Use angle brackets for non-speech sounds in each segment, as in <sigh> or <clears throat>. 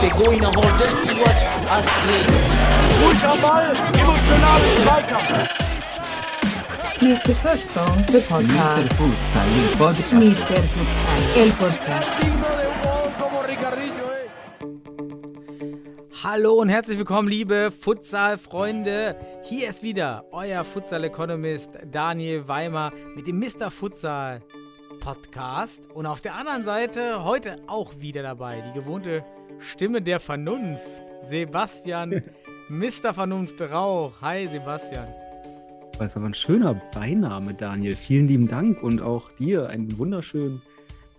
Der Goiner holt das Spiel was Astrid. Ruhig am Ball, emotional Zweikampf. Mr. Futsal, the Mr. podcast. Futsal, el podcast. Mr. Futsal, el podcast. Hallo und herzlich willkommen, liebe Futsal-Freunde. Hier ist wieder euer Futsal-Economist Daniel Weimer mit dem Mr. Futsal Podcast. Und auf der anderen Seite heute auch wieder dabei die gewohnte Stimme der Vernunft, Sebastian, <laughs> Mr. Vernunft Rauch. Hi, Sebastian. Das aber ein schöner Beiname, Daniel. Vielen lieben Dank und auch dir einen wunderschönen,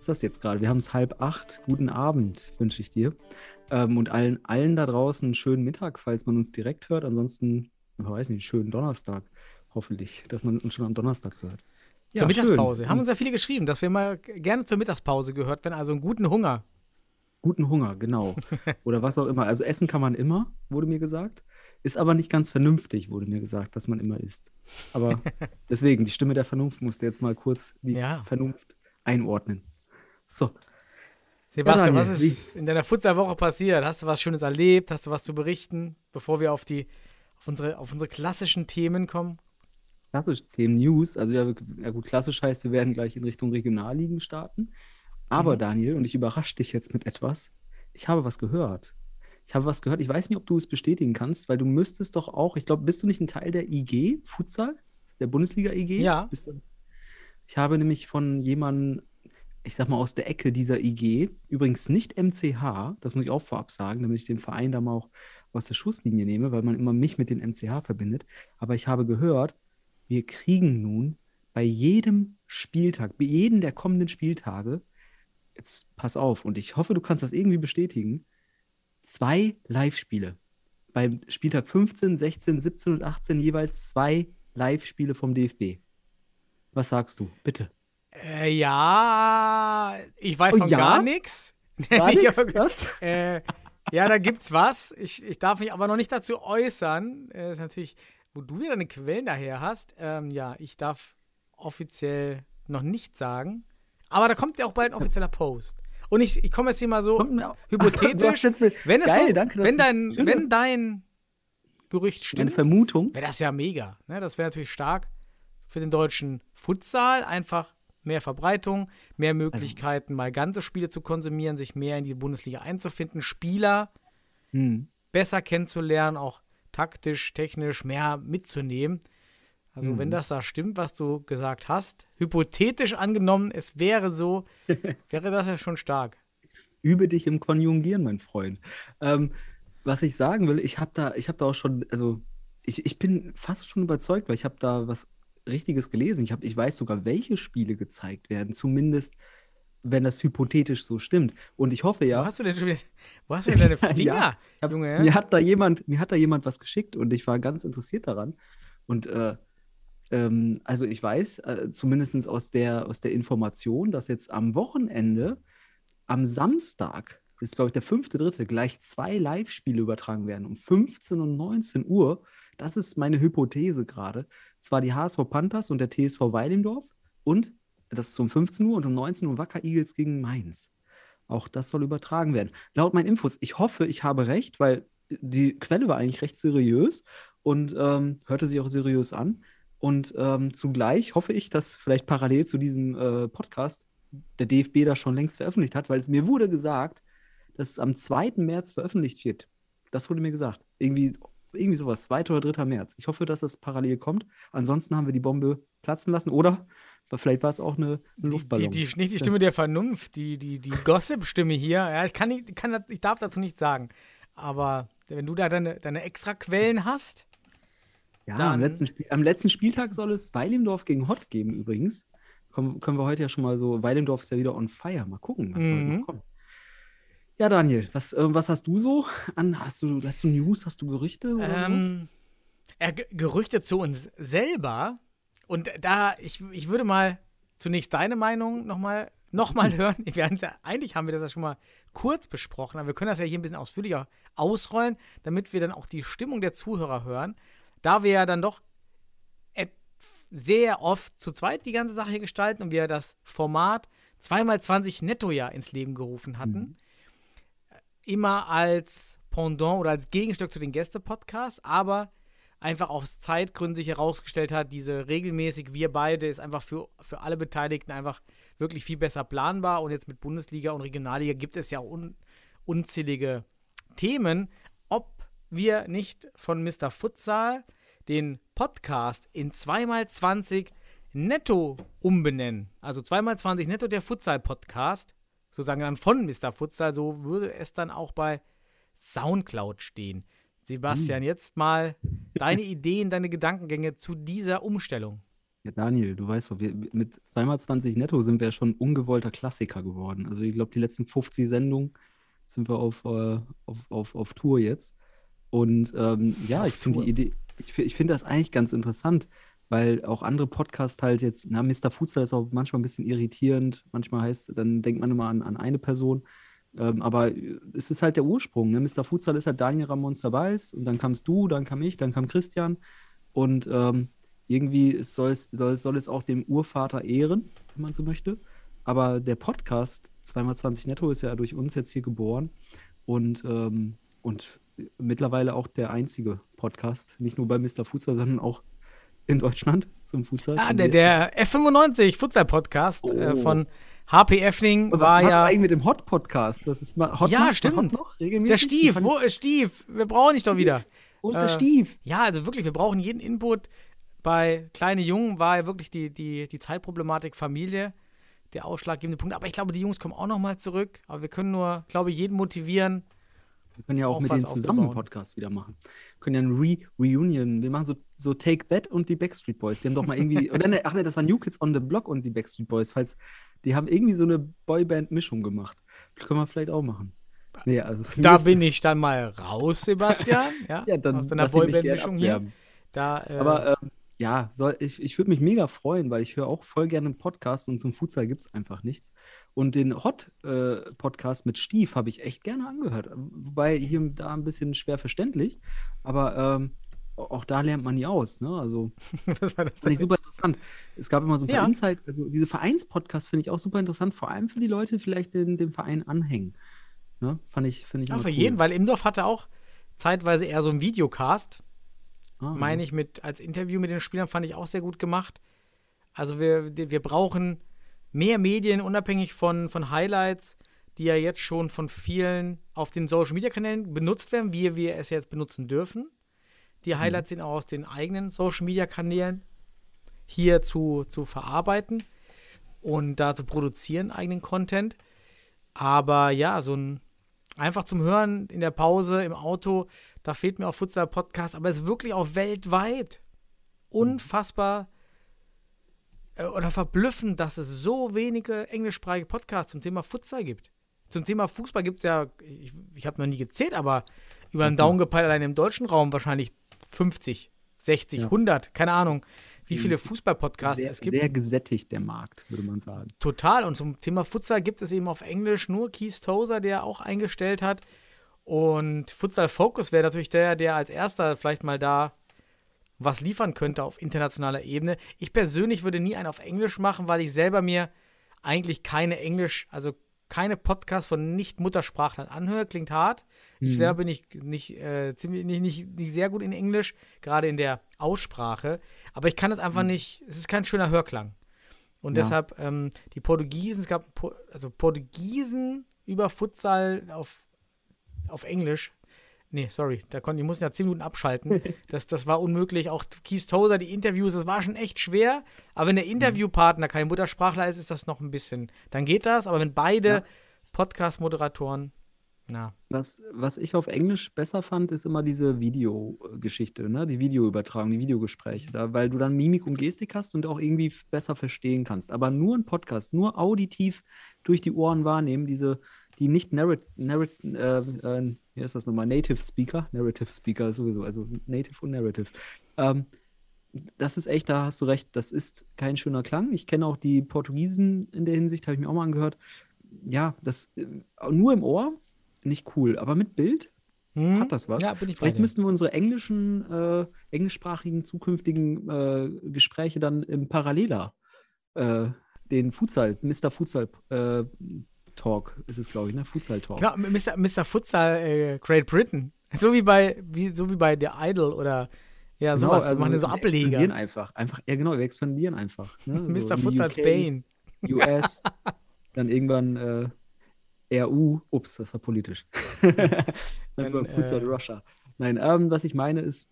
was ist das jetzt gerade? Wir haben es halb acht. Guten Abend wünsche ich dir. Ähm, und allen, allen da draußen einen schönen Mittag, falls man uns direkt hört. Ansonsten, ich weiß nicht, schönen Donnerstag. Hoffentlich, dass man uns schon am Donnerstag hört. zur Ja, Mittagspause. schön. Haben uns ja viele geschrieben, dass wir mal gerne zur Mittagspause gehört werden, also einen guten Hunger. Guten Hunger, genau. <laughs> Oder was auch immer. Also essen kann man immer, wurde mir gesagt. Ist aber nicht ganz vernünftig, wurde mir gesagt, dass man immer isst. Aber <laughs> deswegen, die Stimme der Vernunft musste jetzt mal kurz die Ja. Vernunft einordnen. So, Sebastian, Daniel, was ist in deiner Futsalwoche passiert? Hast du was Schönes erlebt? Hast du was zu berichten, bevor wir auf die auf unsere, auf unsere klassischen Themen kommen? klassisch Themen News. Also ja, ja gut, klassisch heißt, wir werden gleich in Richtung Regionalligen starten. Aber Mhm. Daniel, und ich überrasche dich jetzt mit etwas, ich habe was gehört. Ich habe was gehört, ich weiß nicht, ob du es bestätigen kannst, weil du müsstest doch auch, ich glaube, bist du nicht ein Teil der IG, Futsal, der Bundesliga IG? Ja. Ich habe nämlich von jemandem, ich sag mal aus der Ecke dieser IG, übrigens nicht MCH, das muss ich auch vorab sagen, damit ich den Verein da mal auch aus der Schusslinie nehme, weil man immer mich mit den MCH verbindet. Aber ich habe gehört, wir kriegen nun bei jedem Spieltag, bei jedem der kommenden Spieltage, jetzt pass auf, und ich hoffe, du kannst das irgendwie bestätigen, zwei Live-Spiele. Beim Spieltag 15, 16, 17 und 18 jeweils zwei Live-Spiele vom DFB. Was sagst du? Bitte. Äh, ja, ich weiß Oh, von ja? gar nichts. Gar Ich nichts, äh, ja, da gibt's was. Ich, ich darf mich aber noch nicht dazu äußern. Äh, ist natürlich, wo du wieder deine Quellen daher hast. Ähm, ja, ich darf offiziell noch nicht sagen. Aber da kommt ja auch bald ein offizieller Post. Und ich, ich komme jetzt hier mal so hypothetisch. <laughs> Wenn es Geil, so, danke, wenn dein, wenn dein Gerücht stimmt, Vermutung. wäre das ja mega. Ne? Das wäre natürlich stark für den deutschen Futsal. Einfach mehr Verbreitung, mehr Möglichkeiten, mal ganze Spiele zu konsumieren, sich mehr in die Bundesliga einzufinden, Spieler Hm. besser kennenzulernen, auch taktisch, technisch mehr mitzunehmen. Also, Mhm. wenn das da stimmt, was du gesagt hast, hypothetisch angenommen, es wäre so, <laughs> wäre das ja schon stark. Übe dich im Konjugieren, mein Freund. Ähm, was ich sagen will, ich habe da, ich habe da auch schon, also ich, ich bin fast schon überzeugt, weil ich habe da was Richtiges gelesen. Ich, hab, ich weiß sogar, welche Spiele gezeigt werden, zumindest wenn das hypothetisch so stimmt. Und ich hoffe Wo ja, hast du denn schon wieder, wo hast du denn deine <laughs> Ja, Finger, ich hab, Junge? mir hat da jemand, mir hat da jemand was geschickt und ich war ganz interessiert daran. Und äh, ähm, also ich weiß, äh, zumindest aus der, aus der Information, dass jetzt am Wochenende, am Samstag, ist glaube ich der fünfte, dritte, gleich zwei Live-Spiele übertragen werden, um 15 und 19 Uhr. Das ist meine Hypothese gerade. Zwar die HSV Panthers und der TSV Weilendorf und das ist um 15 Uhr und um 19 Uhr Wacker Eagles gegen Mainz. Auch das soll übertragen werden. Laut meinen Infos, ich hoffe, ich habe recht, weil die Quelle war eigentlich recht seriös und ähm, hörte sich auch seriös an. Und ähm, zugleich hoffe ich, dass vielleicht parallel zu diesem äh, Podcast der DFB das schon längst veröffentlicht hat, weil es mir wurde gesagt, dass es am 2. März veröffentlicht wird. Das wurde mir gesagt. Irgendwie, irgendwie sowas, 2. oder 3. März. Ich hoffe, dass das parallel kommt. Ansonsten haben wir die Bombe platzen lassen oder vielleicht war es auch eine, eine Luftballon. die, die, nicht die Stimme der Vernunft, die, die, die <laughs> Gossip-Stimme hier. Ja, ich, kann nicht, kann, ich darf dazu nichts sagen. Aber wenn du da deine, deine extra Quellen hast, Ja, am letzten, Spiel, am letzten Spieltag soll es Weilimdorf gegen Hott geben übrigens. Kommen, können wir heute ja schon mal so, Weilimdorf ist ja wieder on fire. Mal gucken, was da heute Mhm. noch kommt. Ja, Daniel, was, äh, was hast du so an? Hast du, hast du News, hast du Gerüchte oder ähm, äh, Ge- Gerüchte zu uns selber. Und da, ich, ich würde mal zunächst deine Meinung nochmal noch mal <laughs> hören. Wir ja, eigentlich haben wir das ja schon mal kurz besprochen, aber wir können das ja hier ein bisschen ausführlicher ausrollen, damit wir dann auch die Stimmung der Zuhörer hören. Da wir ja dann doch sehr oft zu zweit die ganze Sache hier gestalten und wir das Format 2x20 Nettojahr ins Leben gerufen hatten. Mhm. Immer als Pendant oder als Gegenstück zu den Gäste-Podcasts, aber einfach aus Zeitgründen sich herausgestellt hat, diese regelmäßig, wir beide, ist einfach für, für alle Beteiligten einfach wirklich viel besser planbar. Und jetzt mit Bundesliga und Regionalliga gibt es ja un, unzählige Themen, ob wir nicht von Mr. Futsal den Podcast in 2x20 Netto umbenennen. Also 2x20 Netto der Futsal-Podcast, sozusagen dann von Mr. Futsal, so würde es dann auch bei Soundcloud stehen. Sebastian, jetzt mal deine Ideen, deine Gedankengänge zu dieser Umstellung. Ja, Daniel, du weißt doch, wir, mit 2x20 netto sind wir ja schon ungewollter Klassiker geworden. Also ich glaube, die letzten 50 Sendungen sind wir auf, äh, auf, auf, auf Tour jetzt. Und ähm, ja, Auf ich finde die Idee, ich, ich finde das eigentlich ganz interessant, weil auch andere Podcasts halt jetzt, na, Mr. Futsal ist auch manchmal ein bisschen irritierend. Manchmal heißt, dann denkt man immer an, an eine Person. Ähm, aber es ist halt der Ursprung. Ne? Mr. Futsal ist halt Daniel Ramon Sabals und dann kamst du, dann kam ich, dann kam Christian. Und ähm, irgendwie soll, es, soll, soll es auch dem Urvater ehren, wenn man so möchte. Aber der Podcast 2x20 Netto ist ja durch uns jetzt hier geboren und, ähm, und mittlerweile auch der einzige Podcast, nicht nur bei Mr. Futsal, sondern auch in Deutschland zum Futsal. Ah, der, der F95 Futsal-Podcast äh, Oh. von HP Effling Und war ja. eigentlich mit dem Hot-Podcast? Das ist mal Hot Ja, macht stimmt. Hot noch regelmäßig? Der Stief, wo ist Stief? Wir brauchen dich doch wieder. Wo ist der äh, Stief? Ja, also wirklich, wir brauchen jeden Input. Bei kleine Jungen war ja wirklich die, die, die Zeitproblematik Familie der ausschlaggebende Punkt. Aber ich glaube, die Jungs kommen auch nochmal zurück. Aber wir können nur, glaube ich, jeden motivieren. Wir können ja auch, auch mit denen zusammen einen. Podcast wieder machen. Wir können ja ein Re Reunion. Wir machen so, so Take That und die Backstreet Boys. Die haben doch mal irgendwie. <laughs> oder ne, ach ne, das war New Kids on the Block und die Backstreet Boys. Falls, die haben irgendwie so eine Boyband-Mischung gemacht. Das können wir vielleicht auch machen. Nee, also, Da bin ich dann mal raus, Sebastian. Ja, <laughs> Ja, dann aus deiner Boyband-Mischung hier. Da, äh, Aber ähm, ja, soll, ich, ich würde mich mega freuen, weil ich höre auch voll gerne Podcasts und zum Futsal gibt es einfach nichts. Und den Hot-Podcast mit Stief habe ich echt gerne angehört. Wobei hier und da ein bisschen schwer verständlich, aber ähm, auch da lernt man nie aus. Ne? Also <laughs> das fand ich super interessant. Es gab immer so ein paar Ja. Insight, also diese Vereinspodcasts finde ich auch super interessant, vor allem für die Leute, die vielleicht den, dem Verein anhängen. Ne? Fand ich, finde ich Ja, für cool. jeden, weil Imdorf hatte auch zeitweise eher so einen Videocast, Ah, meine ich, mit als Interview mit den Spielern fand ich auch sehr gut gemacht. Also wir, wir brauchen mehr Medien, unabhängig von, von Highlights, die ja jetzt schon von vielen auf den Social Media Kanälen benutzt werden, wie wir es jetzt benutzen dürfen. Die Highlights sind auch aus den eigenen Social Media Kanälen hier zu, zu verarbeiten und da zu produzieren, eigenen Content. Aber ja, so ein einfach zum Hören in der Pause, im Auto, da fehlt mir auch Futsal-Podcast, aber es ist wirklich auch weltweit unfassbar äh, oder verblüffend, dass es so wenige englischsprachige Podcasts zum Thema Futsal gibt. Zum Thema Fußball gibt es ja, ich, ich habe noch nie gezählt, aber über den Daumen gepeilt allein im deutschen Raum wahrscheinlich 50, 60, Ja. 100, keine Ahnung, wie viele Fußball-Podcasts es gibt. sehr gesättigt, der Markt, würde man sagen. Total. Und zum Thema Futsal gibt es eben auf Englisch nur Keith Tozer, der auch eingestellt hat. Und Futsal Focus wäre natürlich der, der als erster vielleicht mal da was liefern könnte auf internationaler Ebene. Ich persönlich würde nie einen auf Englisch machen, weil ich selber mir eigentlich keine Englisch, also keine Podcasts von Nicht-Muttersprachlern anhöre. Klingt hart. Ich Mhm. selber bin nicht, nicht, äh, ziemlich, nicht, nicht, nicht sehr gut in Englisch, gerade in der Aussprache. Aber ich kann es einfach nicht, es ist kein schöner Hörklang. Und Ja. deshalb, ähm, die Portugiesen, es gab also Portugiesen über Futsal auf, auf Englisch. Nee, sorry, da konnte, ich musste ja zehn Minuten abschalten. <laughs> Das, das war unmöglich. Auch Keith Tozer, die Interviews, das war schon echt schwer. Aber wenn der Mhm. Interviewpartner kein Muttersprachler ist, ist das noch ein bisschen, dann geht das. Aber wenn beide Ja. Podcast-Moderatoren, na, Was, was ich auf Englisch besser fand, ist immer diese Videogeschichte, ne? Die Videoübertragung, die Videogespräche, da, weil du dann Mimik und Gestik hast und auch irgendwie besser verstehen kannst. Aber nur ein Podcast, nur auditiv durch die Ohren wahrnehmen, diese, die nicht narrat, narrat, äh, äh, wie heißt das nochmal, Native Speaker, Narrative Speaker sowieso, also Native und Narrative. Ähm, das ist echt, da hast du recht, das ist kein schöner Klang. Ich kenne auch die Portugiesen in der Hinsicht, habe ich mir auch mal angehört. Ja, das äh, nur im Ohr, nicht cool, aber mit Bild Hm? Hat das was? Ja, bin ich Vielleicht dir. müssten wir unsere englischen, äh, englischsprachigen zukünftigen äh, Gespräche dann im Paralleler, äh, den Futsal, Mr. Futsal äh, Talk ist es, glaube ich, ne? Futsal Talk. Genau, Mr. Mr. Futsal äh, Great Britain. So wie bei, wie, so wie bei The Idol oder ja, Genau, sowas. also wir machen so wir expandieren Ableger. einfach. Einfach, ja genau, wir expandieren einfach. Ne? <laughs> So Mr. die Futsal UK, Spain. US, <laughs> dann irgendwann äh, RU. Ups, das war politisch. <laughs> das war Futsal äh, Russia. Nein, ähm, was ich meine ist,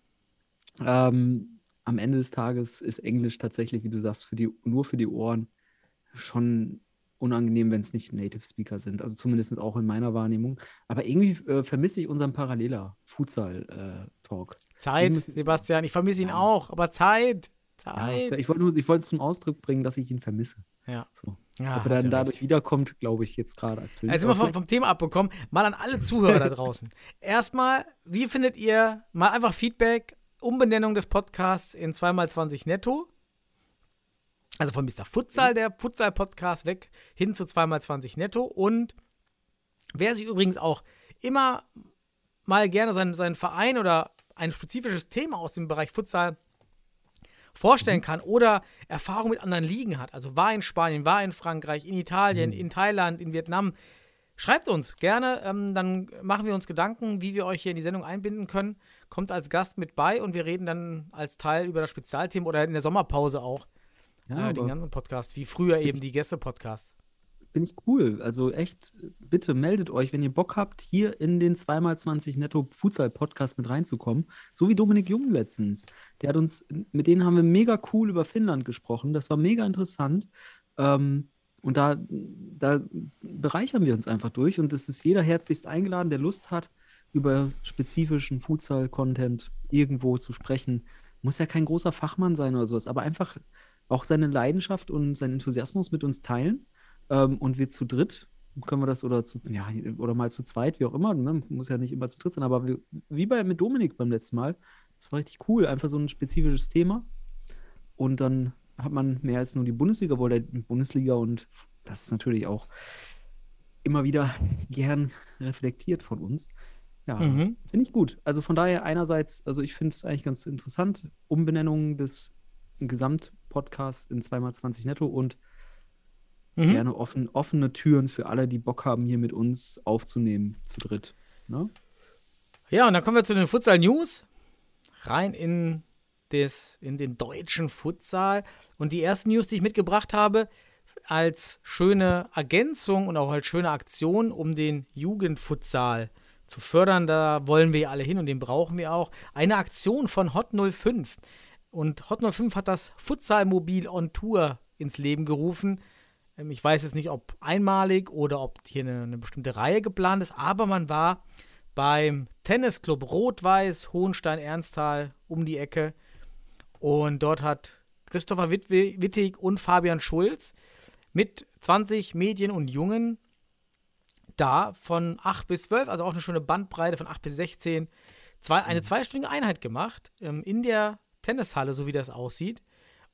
ähm, am Ende des Tages ist Englisch tatsächlich, wie du sagst, für die, nur für die Ohren schon unangenehm, wenn es nicht Native Speaker sind. Also zumindest auch in meiner Wahrnehmung. Aber irgendwie äh, vermisse ich unseren Paralleler Futsal-Talk. Zeit, müssen- Sebastian. Ich vermisse ihn Ja. auch, aber Zeit. ja, Zeit. ich wollte nur, ich wollte es zum Ausdruck bringen, dass ich ihn vermisse. Ja. So. Ja, Ob hast er dann ja dadurch recht. wiederkommt, glaube ich jetzt gerade aktuell. Also sind nicht. wir Aber vom, vom Thema abbekommen. Mal an alle Zuhörer da draußen. <laughs> Erstmal, wie findet ihr mal einfach Feedback, Umbenennung des Podcasts in 2x20 netto? Also von Mr. Futsal, der Futsal-Podcast, weg hin zu 2x20 netto. Und wer sich übrigens auch immer mal gerne seinen, seinen Verein oder ein spezifisches Thema aus dem Bereich Futsal vorstellen kann oder Erfahrung mit anderen Ligen hat, also war in Spanien, war in Frankreich, in Italien, in Thailand, in Vietnam, schreibt uns gerne, ähm, dann machen wir uns Gedanken, wie wir euch hier in die Sendung einbinden können. Kommt als Gast mit bei und wir reden dann als Teil über das Spezialthema oder in der Sommerpause auch ja, äh, den ganzen Podcast, wie früher eben die Gäste-Podcasts. Finde ich cool. Also echt, bitte meldet euch, wenn ihr Bock habt, hier in den 2x20 Netto Futsal Podcast mit reinzukommen. So wie Dominik Jung letztens. Der hat uns, mit denen haben wir mega cool über Finnland gesprochen. Das war mega interessant. Ähm, und da, da bereichern wir uns einfach durch. Und es ist jeder herzlichst eingeladen, der Lust hat, über spezifischen Futsal-Content irgendwo zu sprechen. Muss ja kein großer Fachmann sein oder sowas, aber einfach auch seine Leidenschaft und seinen Enthusiasmus mit uns teilen. Ähm, und wir zu dritt können wir das oder zu, ja, oder mal zu zweit, wie auch immer, ne? muss ja nicht immer zu dritt sein, aber wir, wie bei mit Dominik beim letzten Mal, das war richtig cool, einfach so ein spezifisches Thema. Und dann hat man mehr als nur die Bundesliga, wohl der Bundesliga und das ist natürlich auch immer wieder gern reflektiert von uns. Ja, Mhm. finde ich gut. Also von daher einerseits, also ich finde es eigentlich ganz interessant, Umbenennung des Gesamtpodcasts in 2x20 netto und Mhm. gerne offen, offene Türen für alle, die Bock haben, hier mit uns aufzunehmen, zu dritt. Ne? Ja, und dann kommen wir zu den Futsal News. Rein in, des, in den deutschen Futsal. Und die erste News, die ich mitgebracht habe, als schöne Ergänzung und auch als schöne Aktion, um den Jugendfutsal zu fördern, da wollen wir ja alle hin und den brauchen wir auch. Eine Aktion von Hot 05. Und Hot 05 hat das Futsal-Mobil on Tour ins Leben gerufen. Ähm, Ich weiß jetzt nicht, ob einmalig oder ob hier eine, eine bestimmte Reihe geplant ist, aber man war beim Tennisclub Rot-Weiß Hohenstein-Ernsthal um die Ecke. Und dort hat Christopher Wittwe- Wittig und Fabian Schulz mit 20 Mädchen und Jungen da von 8 bis 12, also auch eine schöne Bandbreite von 8 bis 16, zwei, eine zweistündige Einheit gemacht ähm, in der Tennishalle, so wie das aussieht.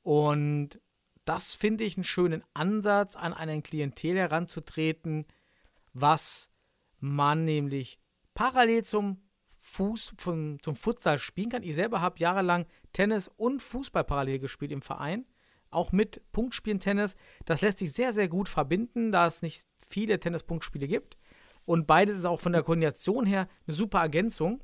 Und das finde ich einen schönen Ansatz, an einen Klientel heranzutreten, was man nämlich parallel zum Fuß, zum, zum Futsal spielen kann. Ich selber habe jahrelang Tennis und Fußball parallel gespielt im Verein, auch mit Punktspielen Tennis. Das lässt sich sehr, sehr gut verbinden, da es nicht viele Tennis-Punktspiele gibt. Und beides ist auch von der Koordination her eine super Ergänzung,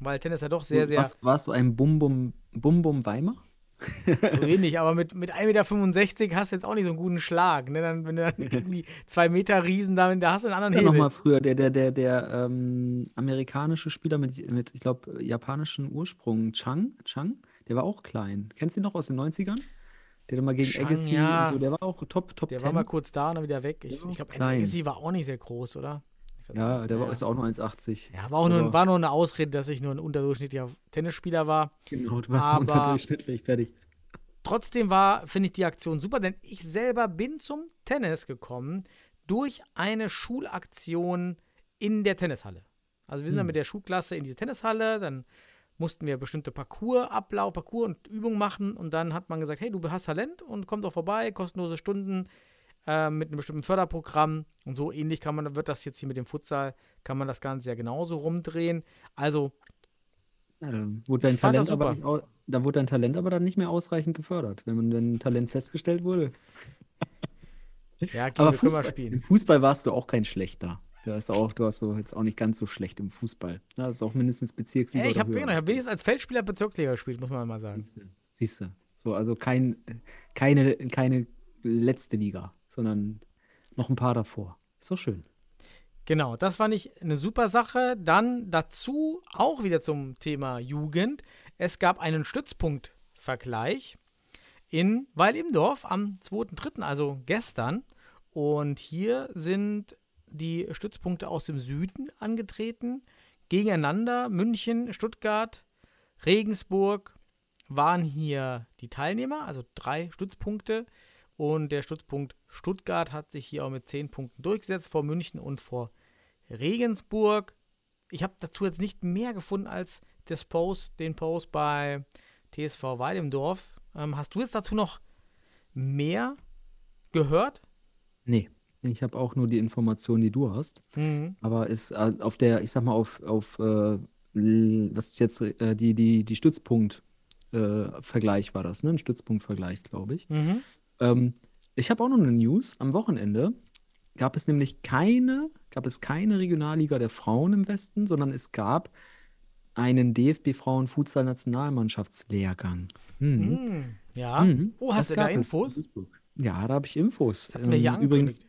weil Tennis ja doch sehr, sehr Was, warst du ein Bum-Bum Bum Weimar? <laughs> so ähnlich, aber mit, mit 1,65 Meter hast du jetzt auch nicht so einen guten Schlag. Ne? Dann, wenn du dann <laughs> irgendwie zwei Meter Riesen, da, da hast du einen anderen Ja, Hebel. nochmal früher, der, der, der, der ähm, amerikanische Spieler mit, mit ich glaube, japanischem Ursprung, Chang, Chang, der war auch klein. Kennst du ihn noch aus den 90ern? Der mal gegen Chang, Agassi ja. und so, der war auch top, top Der 10. war mal kurz da und dann wieder weg. Ich, ich glaube. Agassi war auch nicht sehr groß, oder? Ja, der war, ist auch nur 1,80. Ja, war auch nur, war nur eine Ausrede, dass ich nur ein unterdurchschnittlicher Tennisspieler war. Genau, du warst Aber- unterdurchschnittlich fertig. Trotzdem war, finde ich, die Aktion super, denn ich selber bin zum Tennis gekommen durch eine Schulaktion in der Tennishalle. Also wir sind dann Hm. mit der Schulklasse in diese Tennishalle, dann mussten wir bestimmte Parcours, Ablauf, Parcours und Übungen machen und dann hat man gesagt, hey, du hast Talent und komm doch vorbei, kostenlose Stunden. Äh, mit einem bestimmten Förderprogramm. Und so ähnlich kann man, wird das jetzt hier mit dem Futsal, kann man das Ganze ja genauso rumdrehen. Also, Ja, dann wurde dein Talent aber nicht, au- da wurde dein Talent aber dann nicht mehr ausreichend gefördert, wenn man dann Talent festgestellt wurde. <laughs> ja, Aber können wir Fußball, im. Fußball warst du auch kein schlechter. Du hast auch, du hast so jetzt auch nicht ganz so schlecht im Fußball. Da hast auch mindestens Bezirksliga Ey, ich habe genau, hab gespielt. wenigstens als Feldspieler Bezirksliga gespielt, muss man mal sagen. Siehste, siehste. So, also kein, keine, keine letzte Liga, sondern noch ein paar davor. Ist doch schön. Genau, das fand ich eine super Sache. Dann dazu auch wieder zum Thema Jugend. Es gab einen Stützpunktvergleich in Weil-Imdorf am 2.3., also gestern. Und hier sind die Stützpunkte aus dem Süden angetreten. Gegeneinander München, Stuttgart, Regensburg waren hier die Teilnehmer, also drei Stützpunkte. Und der Stützpunkt Stuttgart hat sich hier auch mit zehn Punkten durchgesetzt vor München und vor Regensburg. Ich habe dazu jetzt nicht mehr gefunden als das Post, den Post bei TSV Weil im Dorf. Ähm, hast du jetzt dazu noch mehr gehört? Nee, ich habe auch nur die Informationen, die du hast. Mhm. Aber ist äh, auf der, ich sag mal, auf, auf äh, was jetzt äh, die, die, die Stützpunkt-Vergleich war das, ne? Ein Stützpunktvergleich, glaube ich. Mhm. Ähm, ich habe auch noch eine News. Am Wochenende gab es nämlich keine, gab es keine Regionalliga der Frauen im Westen, sondern es gab einen DFB Frauen-Futsal-Nationalmannschaftslehrgang. Mhm. Mhm. Ja. Mhm. Oh, hast du da in Infos? Ja, da habe ich Infos. Ähm, übrigens, angekündigt.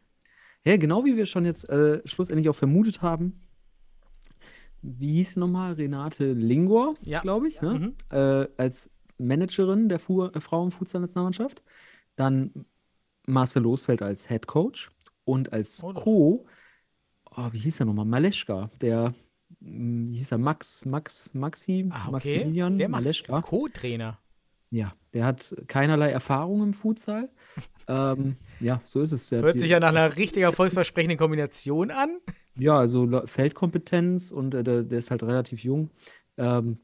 ja, genau wie wir schon jetzt äh, schlussendlich auch vermutet haben. Wie hieß nochmal? Renate Lingor, Ja. glaube ich, ne? Mhm. Äh, als Managerin der Fu äh, Frauen-Futsal-Nationalmannschaft. Dann Marcel Losfeld als Head Coach und als Oh. Co. Oh, wie hieß er nochmal? Maleschka, der, mh, wie hieß er? Max, Max, Maxi, Ah, okay. Maximilian Der Maleschka. Co-Trainer. Ja, der hat keinerlei Erfahrung im Futsal. <laughs> ähm, ja, so ist es. Der, Hört sich ja nach einer richtig erfolgsversprechenden Kombination an. Ja, also Feldkompetenz und äh, der, der ist halt relativ jung. Ähm,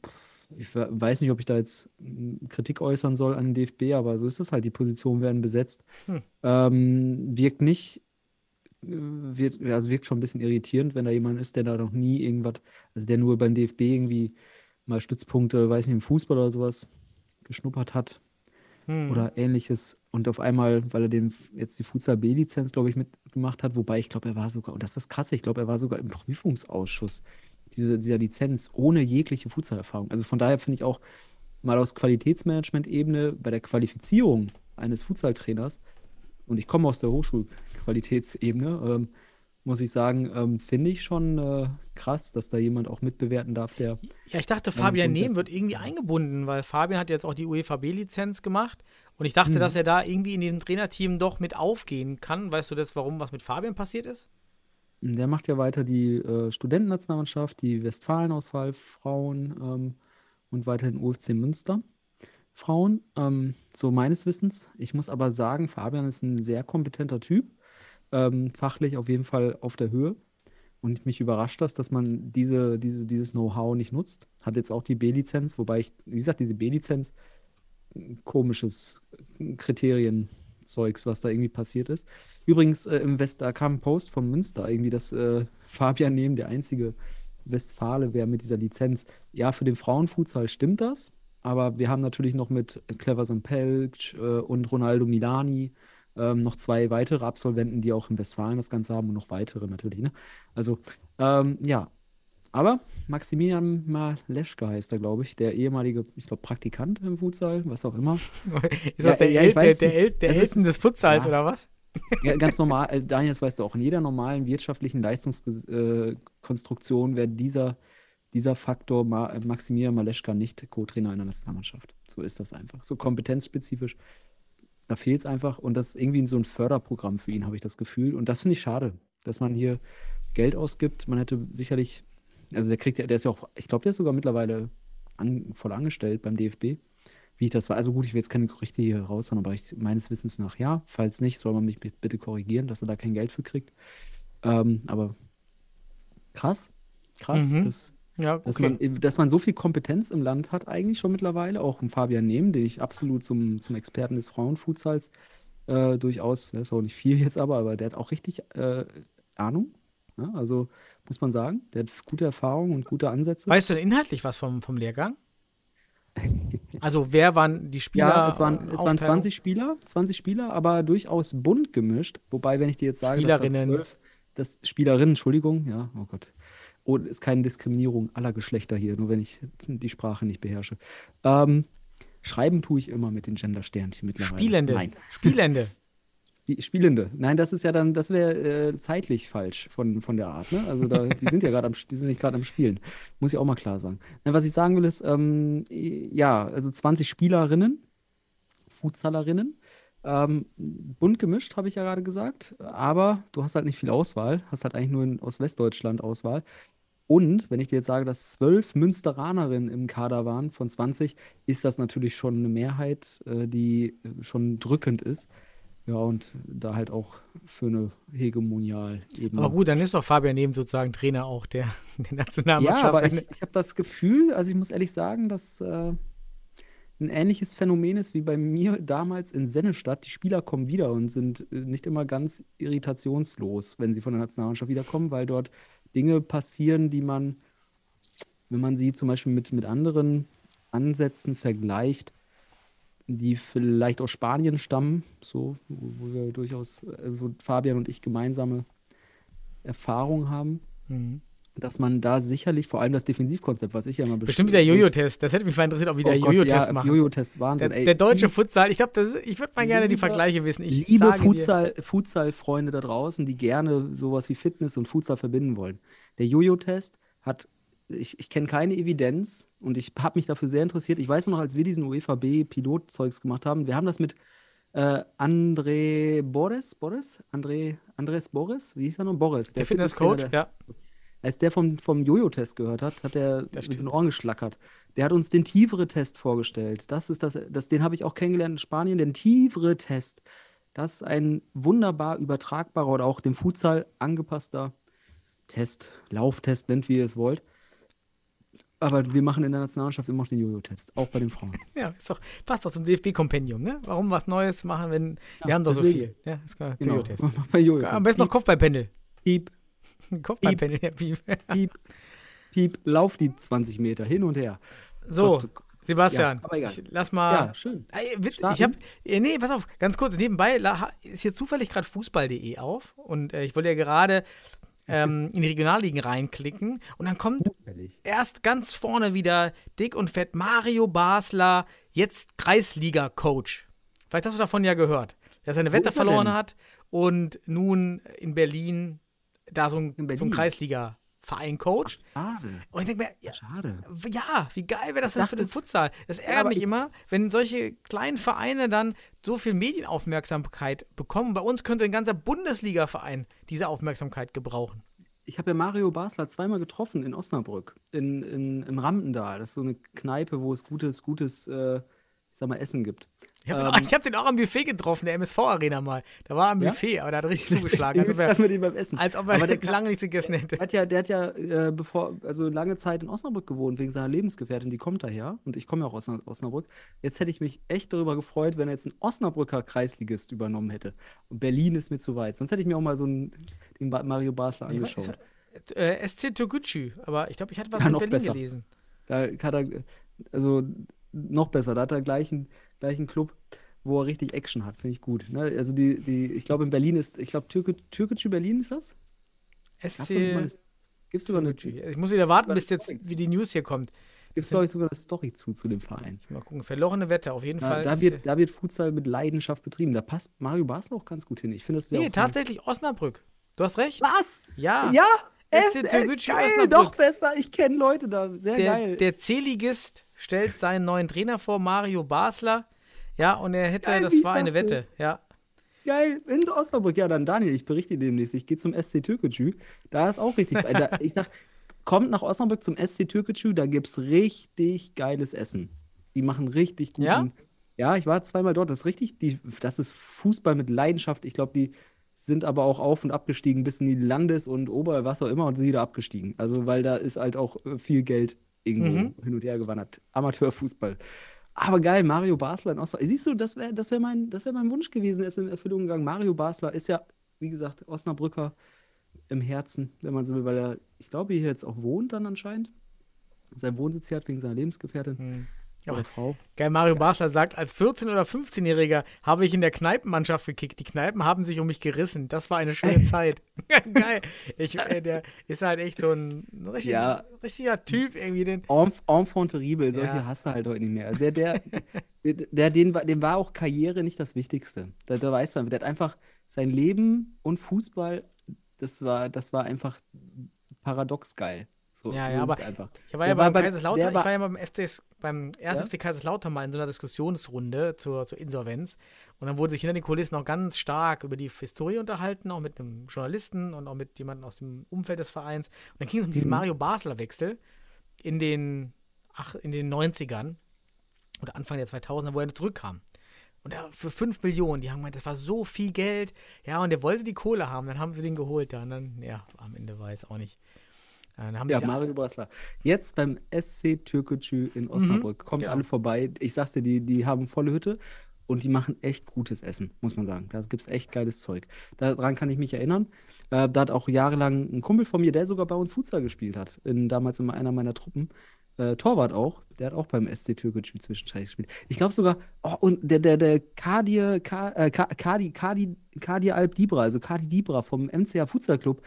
ich we- weiß nicht, ob ich da jetzt mm, Kritik äußern soll an den DFB, aber so ist es halt. Die Positionen werden besetzt. Hm. Ähm, wirkt nicht, äh, wird, also wirkt schon ein bisschen irritierend, wenn da jemand ist, der da noch nie irgendwas, also der nur beim DFB irgendwie mal Stützpunkte, weiß nicht, im Fußball oder sowas geschnuppert hat Hm. oder ähnliches und auf einmal, weil er den jetzt die Futsal B-Lizenz, glaube ich, mitgemacht hat, wobei ich glaube, er war sogar, und das ist das Krasse, ich glaube, er war sogar im Prüfungsausschuss diese, dieser Lizenz ohne jegliche Futsalerfahrung. Also von daher finde ich auch mal aus Qualitätsmanagement-Ebene bei der Qualifizierung eines Futsaltrainers, und ich komme aus der Hochschulqualitätsebene, ähm, muss ich sagen, ähm, finde ich schon äh, krass, dass da jemand auch mitbewerten darf, der Ja, ich dachte, Fabian Nehm wird irgendwie eingebunden, weil Fabian hat jetzt auch die UEFA B-Lizenz gemacht und ich dachte, Mhm. dass er da irgendwie in dem Trainerteam doch mit aufgehen kann. Weißt du das, warum was mit Fabian passiert ist? Der macht ja weiter die äh, Studentennationalmannschaft, die Westfalenauswahl Frauen ähm, und weiterhin UFC Münster Frauen, ähm, so meines Wissens. Ich muss aber sagen, Fabian ist ein sehr kompetenter Typ, ähm, fachlich auf jeden Fall auf der Höhe. Und mich überrascht das, dass man diese, diese, dieses Know-how nicht nutzt. Hat jetzt auch die B-Lizenz, wobei ich, wie gesagt, diese B-Lizenz, komisches Kriterienzeugs, was da irgendwie passiert ist. Übrigens, äh, im West, da kam ein Post vom Münster, irgendwie, dass äh, <laughs> Fabian Nehm der einzige Westfale wäre mit dieser Lizenz. Ja, für den Frauenfutsal stimmt das, aber wir haben natürlich noch mit Cleverson Pelc äh, und Ronaldo Milani ähm, noch zwei weitere Absolventen, die auch in Westfalen das Ganze haben und noch weitere natürlich. Ne? Also, ähm, ja. Aber Maximilian Maleschka heißt er, glaube ich, der ehemalige, ich glaube, Praktikant im Futsal, was auch immer. Ist Ja, das der, ja, El der, weiß der. El der ist- Elton des Futsals ja. oder was? Ja, ganz normal, äh, Daniel, das weißt du auch, in jeder normalen wirtschaftlichen Leistungskonstruktion wäre dieser, dieser Faktor Ma äh, Maximilian Maleschka nicht Co-Trainer einer Nationalmannschaft. So ist das einfach. So kompetenzspezifisch. Da fehlt es einfach. Und das ist irgendwie so ein Förderprogramm für ihn, habe ich das Gefühl. Und das finde ich schade, dass man hier Geld ausgibt. Man hätte sicherlich, also der kriegt ja, der ist ja auch, ich glaube, der ist sogar mittlerweile an, voll angestellt beim DFB wie ich das war. Also gut, ich will jetzt keine Gerüchte hier raushauen, aber ich, meines Wissens nach ja. Falls nicht, soll man mich bi- bitte korrigieren, dass er da kein Geld für kriegt. Ähm, aber krass, krass, Mhm. dass, Ja, dass, okay. man, dass man so viel Kompetenz im Land hat, eigentlich schon mittlerweile. Auch ein Fabian Nehm, den ich absolut zum, zum Experten des Frauenfutsals Äh, durchaus, das ist auch nicht viel jetzt aber, aber der hat auch richtig äh, Ahnung. Ja, also muss man sagen, der hat gute Erfahrungen und gute Ansätze. Weißt du denn inhaltlich was vom, vom Lehrgang? <laughs> Also wer waren die Spieler? Ja, es waren, es waren Aufteilung? 20 Spieler, 20 Spieler, aber durchaus bunt gemischt. Wobei, wenn ich dir jetzt sage, dass da Spielerinnen. zwölf, das Spielerinnen, Entschuldigung, ja, oh Gott. Oh, ist keine Diskriminierung aller Geschlechter hier, nur wenn ich die Sprache nicht beherrsche. Ähm, schreiben tue ich immer mit den Gender-Sternchen mittlerweile. Spielende. Nein. Spielende. <laughs> Spie- Spielende. Nein, das ist ja dann, das wäre äh, zeitlich falsch von, von der Art, ne? Also da, die sind ja gerade am, die sind nicht gerade am Spielen. Muss ich auch mal klar sagen. Na, was ich sagen will ist, ähm, ja, also 20 Spielerinnen, Fußballerinnen, ähm, bunt gemischt, habe ich ja gerade gesagt, aber du hast halt nicht viel Auswahl, hast halt eigentlich nur in, aus Westdeutschland Auswahl. Und wenn ich dir jetzt sage, dass zwölf Münsteranerinnen im Kader waren von 20, ist das natürlich schon eine Mehrheit, äh, die äh, schon drückend ist. Ja, und da halt auch für eine Hegemonial-Ebene. Aber gut, dann ist doch Fabian Neben sozusagen Trainer auch der, <laughs> der Ja, Nationalmannschaft. aber wenn- ich, ich habe das Gefühl, also ich muss ehrlich sagen, dass äh, ein ähnliches Phänomen ist wie bei mir damals in Sennestadt. Die Spieler kommen wieder und sind äh, nicht immer ganz irritationslos, wenn sie von der Nationalmannschaft wiederkommen, weil dort Dinge passieren, die man, wenn man sie zum Beispiel mit, mit anderen Ansätzen vergleicht, die vielleicht aus Spanien stammen, so, wo, wir durchaus, äh, wo Fabian und ich gemeinsame Erfahrungen haben Mhm. dass man da sicherlich, vor allem das Defensivkonzept, was ich ja immer Bestimmt wieder Jojo-Test. Das hätte mich mal interessiert, ob wir wieder Oh Jojo-Test ja, machen. Jojo-Test, Der, Wahnsinn. ey. der deutsche Futsal, ich glaube, ich würde mal gerne die Lieber- Vergleiche wissen. Ich Liebe Futsal-Freunde da draußen, die gerne sowas wie Fitness und Futsal verbinden wollen. Der Jojo-Test hat, ich, ich kenne keine Evidenz und ich habe mich dafür sehr interessiert. Ich weiß noch, als wir diesen UEFA-B-Pilotzeugs gemacht haben, wir haben das mit äh, André Boris, Boris? André, Andres Boris? Wie hieß er noch? Boris. der Fitnesstrainer, Fitnesscoach, der- ja. Als der vom, vom Jojo-Test gehört hat, hat er mit den Ohren geschlackert. Der hat uns den Tiefere-Test vorgestellt. Das ist das, das, den habe ich auch kennengelernt in Spanien, den Tiefere-Test. Das ist ein wunderbar übertragbarer oder auch dem Futsal angepasster Test, Lauftest, nennt wie ihr es wollt. Aber wir machen in der Nationalmannschaft immer noch den Jojo-Test, auch bei den Frauen. <laughs> Ja, ist doch, passt doch zum DFB-Kompendium, ne? Warum was Neues machen, wenn wir Ja, haben doch so viel. Ja, ist klar, Genau. Jojo-Test. <laughs> Am besten noch Kopfballpendel. Piep, <laughs> Kopfballpendel, ja, piep. piep, piep, lauf die 20 Meter hin und her. So, Gott. Sebastian, Ja, ich, lass mal. Ja, schön. Ich hab, nee, pass auf, ganz kurz, nebenbei ist hier zufällig gerade Fußball.de auf und äh, ich wollte ja gerade ähm, in die Regionalligen reinklicken und dann kommt Zufällig. erst ganz vorne wieder dick und fett Mario Basler, jetzt Kreisliga-Coach. Vielleicht hast du davon ja gehört, der seine Wo Wette er verloren denn? hat und nun in Berlin da so ein, In so ein Berlin? Kreisliga-Verein coacht. Schade. Und ich denke mir, ja, Schade. ja, wie geil wäre das denn für den Futsal? Das ärgert mich ich- immer, wenn solche kleinen Vereine dann so viel Medienaufmerksamkeit bekommen. Bei uns könnte ein ganzer Bundesliga-Verein diese Aufmerksamkeit gebrauchen. Ich habe ja Mario Basler zweimal getroffen in Osnabrück, in, in, im Rampendahl. Das ist so eine Kneipe, wo es gutes, gutes, äh, ich sag mal, Essen gibt. Ich habe Ähm, den, hab den auch am Buffet getroffen, der MSV-Arena mal. Da war er am Ja? Buffet, aber der hat richtig <laughs> zugeschlagen. Als ob er, wir den beim Essen. als ob er Aber der <laughs> lange nichts gegessen Der hätte. hat ja, der hat ja äh, bevor, also lange Zeit in Osnabrück gewohnt, wegen seiner Lebensgefährtin, die kommt daher. Und ich komme ja auch aus Osna- Osnabrück. Jetzt hätte ich mich echt darüber gefreut, wenn er jetzt einen Osnabrücker Kreisligist übernommen hätte. Und Berlin ist mir zu weit. Sonst hätte ich mir auch mal so einen, den Mario Basler angeschaut. ist- Äh, SC Türkgücü, aber ich glaube, ich hatte was Ja, noch Berlin besser. gelesen. Da hat er, also noch besser, da hat er gleich einen, gleich einen Club, wo er richtig Action hat, finde ich gut. Ne? Also die, die, ich glaube in Berlin ist, ich glaube Türke, Türkische Berlin ist das? SC gibt's sogar eine, Türkgücü. Ich muss wieder warten, bis jetzt wie die News hier kommt. gibt's glaube ich sogar eine Story zu, zu dem Verein. Mal gucken, verlorene Wette, auf jeden Da, Fall. da, wird, da wird Futsal mit Leidenschaft betrieben. Da passt Mario Basler auch ganz gut hin. Ich finde das Nee, tatsächlich Osnabrück. Du hast recht. Was? Ja. Ja, SC es- Türkgücü Osnabrück. noch besser. Ich kenne Leute da. Sehr Der, geil. der C-Ligist stellt seinen neuen Trainer vor, Mario Basler. Ja, und er hätte, Geil, das war eine? Wette. Ja. Geil, in Osnabrück. Ja, dann Daniel, ich berichte dir demnächst. Ich gehe zum SC Türkgücü. Da ist auch richtig. äh, da, ich sag, kommt nach Osnabrück zum SC Türkgücü, da gibt's richtig geiles Essen. Die machen richtig guten. Ja? Ja, ich war zweimal dort. Das ist richtig, die, das ist Fußball mit Leidenschaft. Ich glaube, die sind aber auch auf und abgestiegen bis in die Landes- und Ober, was auch immer, und sind wieder abgestiegen. Also, weil da ist halt auch äh, viel Geld irgendwo Mhm. hin und her gewandert. Amateurfußball. Aber geil, Mario Basler in Osnabrück. Siehst du, das wäre das wär mein, das wär mein Wunsch gewesen, er ist in Erfüllung gegangen. Mario Basler ist ja, wie gesagt, Osnabrücker im Herzen, wenn man so will, weil er, ich glaube, hier jetzt auch wohnt dann anscheinend. Sein Wohnsitz hier hat wegen seiner Lebensgefährtin Hm. Oder Ja. Frau. Geil, Mario Basler sagt, als 14- oder 15-Jähriger habe ich in der Kneipenmannschaft gekickt. Die Kneipen haben sich um mich gerissen. Das war eine schöne Zeit. <laughs> Geil. Ich, äh, der ist halt echt so ein richtig, Ja. richtiger Typ irgendwie. Den, Enf- Enfant terrible, solche Ja. hast du halt heute nicht mehr. Also der, der, der, dem war auch Karriere nicht das Wichtigste. Da, da weißt du, der hat einfach sein Leben und Fußball, das war, das war einfach paradox geil. So, Ja, ja, aber. Ich war ja war beim bei- Kaiserslautern, der ich war- war ja beim, FCS, beim 1. Ja? FC Kaiserslautern mal in so einer Diskussionsrunde zur, zur Insolvenz. Und dann wurde sich hinter den Kulissen auch ganz stark über die Historie unterhalten, auch mit einem Journalisten und auch mit jemandem aus dem Umfeld des Vereins. Und dann ging es um diesen Mhm. Mario Basler-Wechsel in den, ach, in den 90ern oder Anfang der 2000er, wo er zurückkam. Und er für 5 Millionen, die haben gemeint, das war so viel Geld. Ja, und der wollte die Kohle haben, dann haben sie den geholt. Da. Und dann, ja, am Ende war es auch nicht. Ja, Mario Basler. Jetzt beim SC Türkgücü in Osnabrück. Kommt genau. alle vorbei. Ich sag's dir, die, die haben volle Hütte und die machen echt gutes Essen, muss man sagen. Da gibt's echt geiles Zeug. Daran kann ich mich erinnern. Äh, da hat auch jahrelang ein Kumpel von mir, der sogar bei uns Futsal gespielt hat, in, damals in einer meiner Truppen. Äh, Torwart auch, der hat auch beim SC Türkgücü zwischenzeitlich gespielt. Ich glaube sogar, oh, und der, der, der Kadir, Ka, äh, Ka- Kadi, Alp Dibra, also Kadi Dibra vom MCA Futsal Club,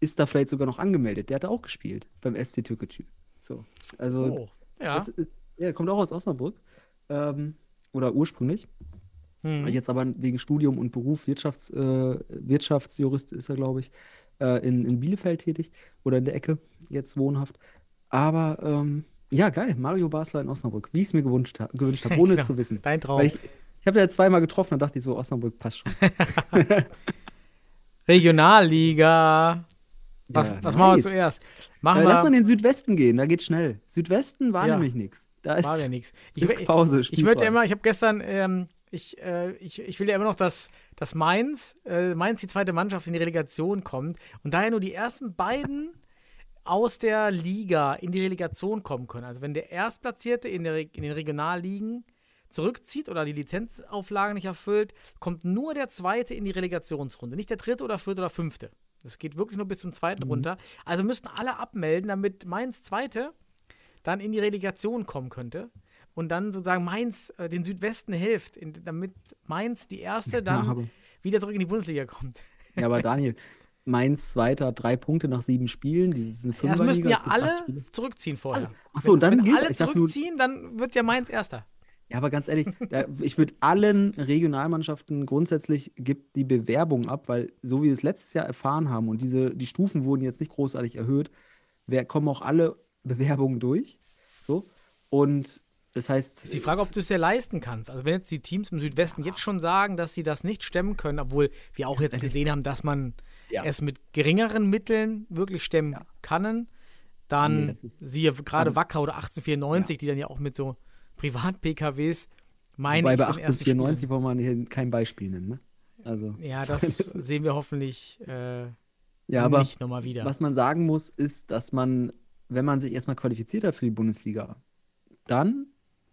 ist da vielleicht sogar noch angemeldet. Der hat da auch gespielt beim SC Türkgücü. So, also Oh, ja. das ist, ja, kommt auch aus Osnabrück ähm, oder ursprünglich. Hm. Jetzt aber wegen Studium und Beruf Wirtschafts, äh, Wirtschaftsjurist ist er, glaube ich, äh, in, in Bielefeld tätig oder in der Ecke jetzt wohnhaft. Aber ähm, ja, geil, Mario Basler in Osnabrück, wie ich es mir gewünscht, ha gewünscht habe, <laughs> ohne es zu wissen. Dein Traum. Weil ich, ich habe ja zweimal getroffen, da dachte ich so, Osnabrück passt schon. <laughs> Regionalliga. Was, Ja, was machen wir nice. zuerst? Machen Äh, lass mal in den Südwesten gehen, da geht's schnell. Südwesten war Ja. nämlich nichts. Da ist, War ja nichts. Ich, ist ich, Pause. ich würde ja immer, ich habe gestern, ähm, ich, äh, ich, ich will ja immer noch, dass, dass Mainz, äh, Mainz die zweite Mannschaft in die Relegation kommt und daher nur die ersten beiden aus der Liga in die Relegation kommen können. Also wenn der Erstplatzierte in, der, in den Regionalligen zurückzieht oder die Lizenzauflagen nicht erfüllt, kommt nur der Zweite in die Relegationsrunde. Nicht der Dritte oder Vierte oder Fünfte. Das geht wirklich nur bis zum Zweiten Mhm. runter. Also müssten alle abmelden, damit Mainz Zweite dann in die Relegation kommen könnte und dann sozusagen Mainz äh, den Südwesten hilft, in, damit Mainz die Erste dann Ja, wieder zurück in die Bundesliga kommt. ja, aber Daniel, Mainz Zweiter hat drei Punkte nach sieben Spielen. Das ist eine Ja, das müssten ja es alle zurückziehen vorher. Ach so, und dann wenn gilt alle dachte nur- zurückziehen, dann wird ja Mainz Erster. Ja, aber ganz ehrlich, da, ich würde allen Regionalmannschaften grundsätzlich gibt die Bewerbung ab, weil so wie wir es letztes Jahr erfahren haben und diese, die Stufen wurden jetzt nicht großartig erhöht, wer, kommen auch alle <laughs> Bewerbungen durch. So. Und das heißt, Ist die Frage, ob du es dir leisten kannst. Also wenn jetzt die Teams im Südwesten jetzt schon sagen, dass sie das nicht stemmen können, obwohl wir auch jetzt gesehen haben, dass man Ja. es mit geringeren Mitteln wirklich stemmen Ja. kann, dann Nee, das siehe gerade Wacker oder 1894, die dann ja auch mit so Privat-PKWs meinen wobei ich bei zum ersten 1894 Spielen. wollen wir hier kein Beispiel nennen. Ne? Also, Ja, das <laughs> sehen wir hoffentlich äh, ja, aber nicht nochmal wieder. Was man sagen muss, ist, dass man, wenn man sich erstmal qualifiziert hat für die Bundesliga, dann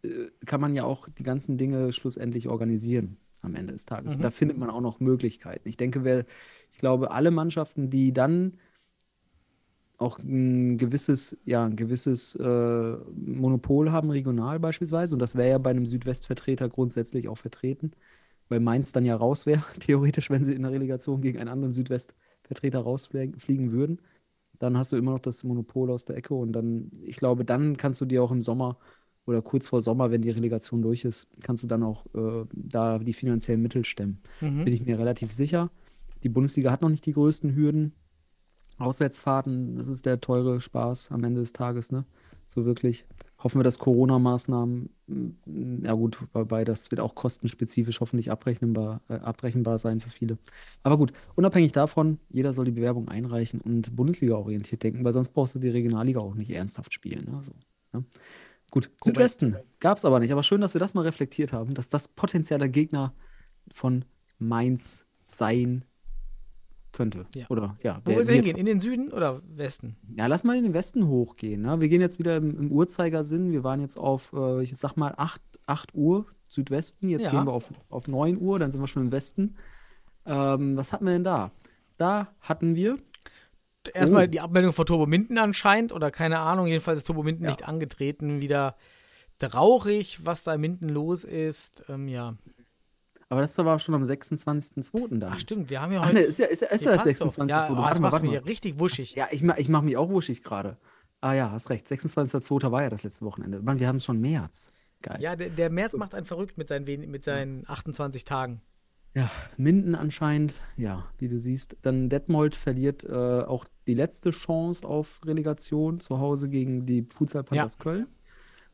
äh, kann man ja auch die ganzen Dinge schlussendlich organisieren am Ende des Tages. Mhm. Und da findet man auch noch Möglichkeiten. Ich denke, wer, ich glaube, alle Mannschaften, die dann auch ein gewisses, ja, ein gewisses äh, Monopol haben, regional beispielsweise, und das wäre ja bei einem Südwestvertreter grundsätzlich auch vertreten, weil Mainz dann ja raus wäre, <laughs> theoretisch, wenn sie in der Relegation gegen einen anderen Südwestvertreter rausfliegen würden. Dann hast du immer noch das Monopol aus der Ecke und dann, ich glaube, dann kannst du dir auch im Sommer oder kurz vor Sommer, wenn die Relegation durch ist, kannst du dann auch äh, da die finanziellen Mittel stemmen. Mhm. Bin ich mir relativ sicher. Die Bundesliga hat noch nicht die größten Hürden. Auswärtsfahrten, das ist der teure Spaß am Ende des Tages, ne? So wirklich. Hoffen wir, dass Corona-Maßnahmen, mm, ja gut, wobei das wird auch kostenspezifisch hoffentlich abrechenbar, äh, abrechenbar sein für viele. Aber gut, unabhängig davon, jeder soll die Bewerbung einreichen und Bundesliga-orientiert denken, weil sonst brauchst du die Regionalliga auch nicht ernsthaft spielen. Ne? So, ne? Gut, Südwesten gab es aber nicht. Aber schön, dass wir das mal reflektiert haben, dass das potenzieller Gegner von Mainz sein könnte. Ja. Oder ja. Wo willst du hingehen? In den Süden oder Westen? Ja, lass mal in den Westen hochgehen. Ne? Wir gehen jetzt wieder im, im Uhrzeigersinn. Wir waren jetzt auf, äh, ich sag mal, 8, 8 Uhr Südwesten. Jetzt Ja. gehen wir auf, auf 9 Uhr, dann sind wir schon im Westen. Ähm, was hatten wir denn da? Da hatten wir, Erstmal Oh. die Abmeldung von Turbo Minden anscheinend oder keine Ahnung. Jedenfalls ist Turbo Minden Ja. nicht angetreten. Wieder traurig, was da in Minden los ist. Ähm, ja. Aber das war schon am 26.02. dann. Ach, stimmt. Wir haben ja Ach heute. ne, ist ja, ist, ja- ist ja passt doch. 26.02. Ja, oh, Warte das mal, macht warte mich mal. richtig wuschig. Ja, ich, ich mache mich auch wuschig gerade. Ah ja, hast recht. 26.02. war ja das letzte Wochenende. Mann, wir haben schon März. Geil. Ja, der, der März macht einen verrückt mit seinen, mit seinen 28 Tagen. Ja, Minden anscheinend, ja, wie du siehst. Dann Detmold verliert äh, auch die letzte Chance auf Relegation zu Hause gegen die Futsal Panthers Köln.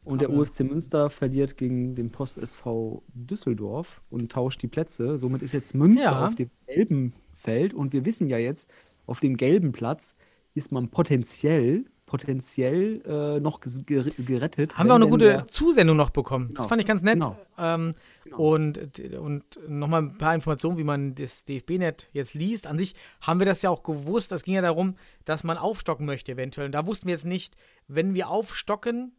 Und der UFC Münster verliert gegen den Post SV Düsseldorf und tauscht die Plätze. Somit ist jetzt Münster Ja. auf dem gelben Feld. Und wir wissen ja jetzt, auf dem gelben Platz ist man potenziell, potenziell äh, noch gerettet. Haben wir auch eine gute Zusendung noch bekommen. Das Genau, fand ich ganz nett. genau. Ähm, Genau. Und, und nochmal ein paar Informationen, wie man das DFB-Net jetzt liest. An sich haben wir das ja auch gewusst. Es ging ja darum, dass man aufstocken möchte eventuell. Und da wussten wir jetzt nicht, wenn wir aufstocken,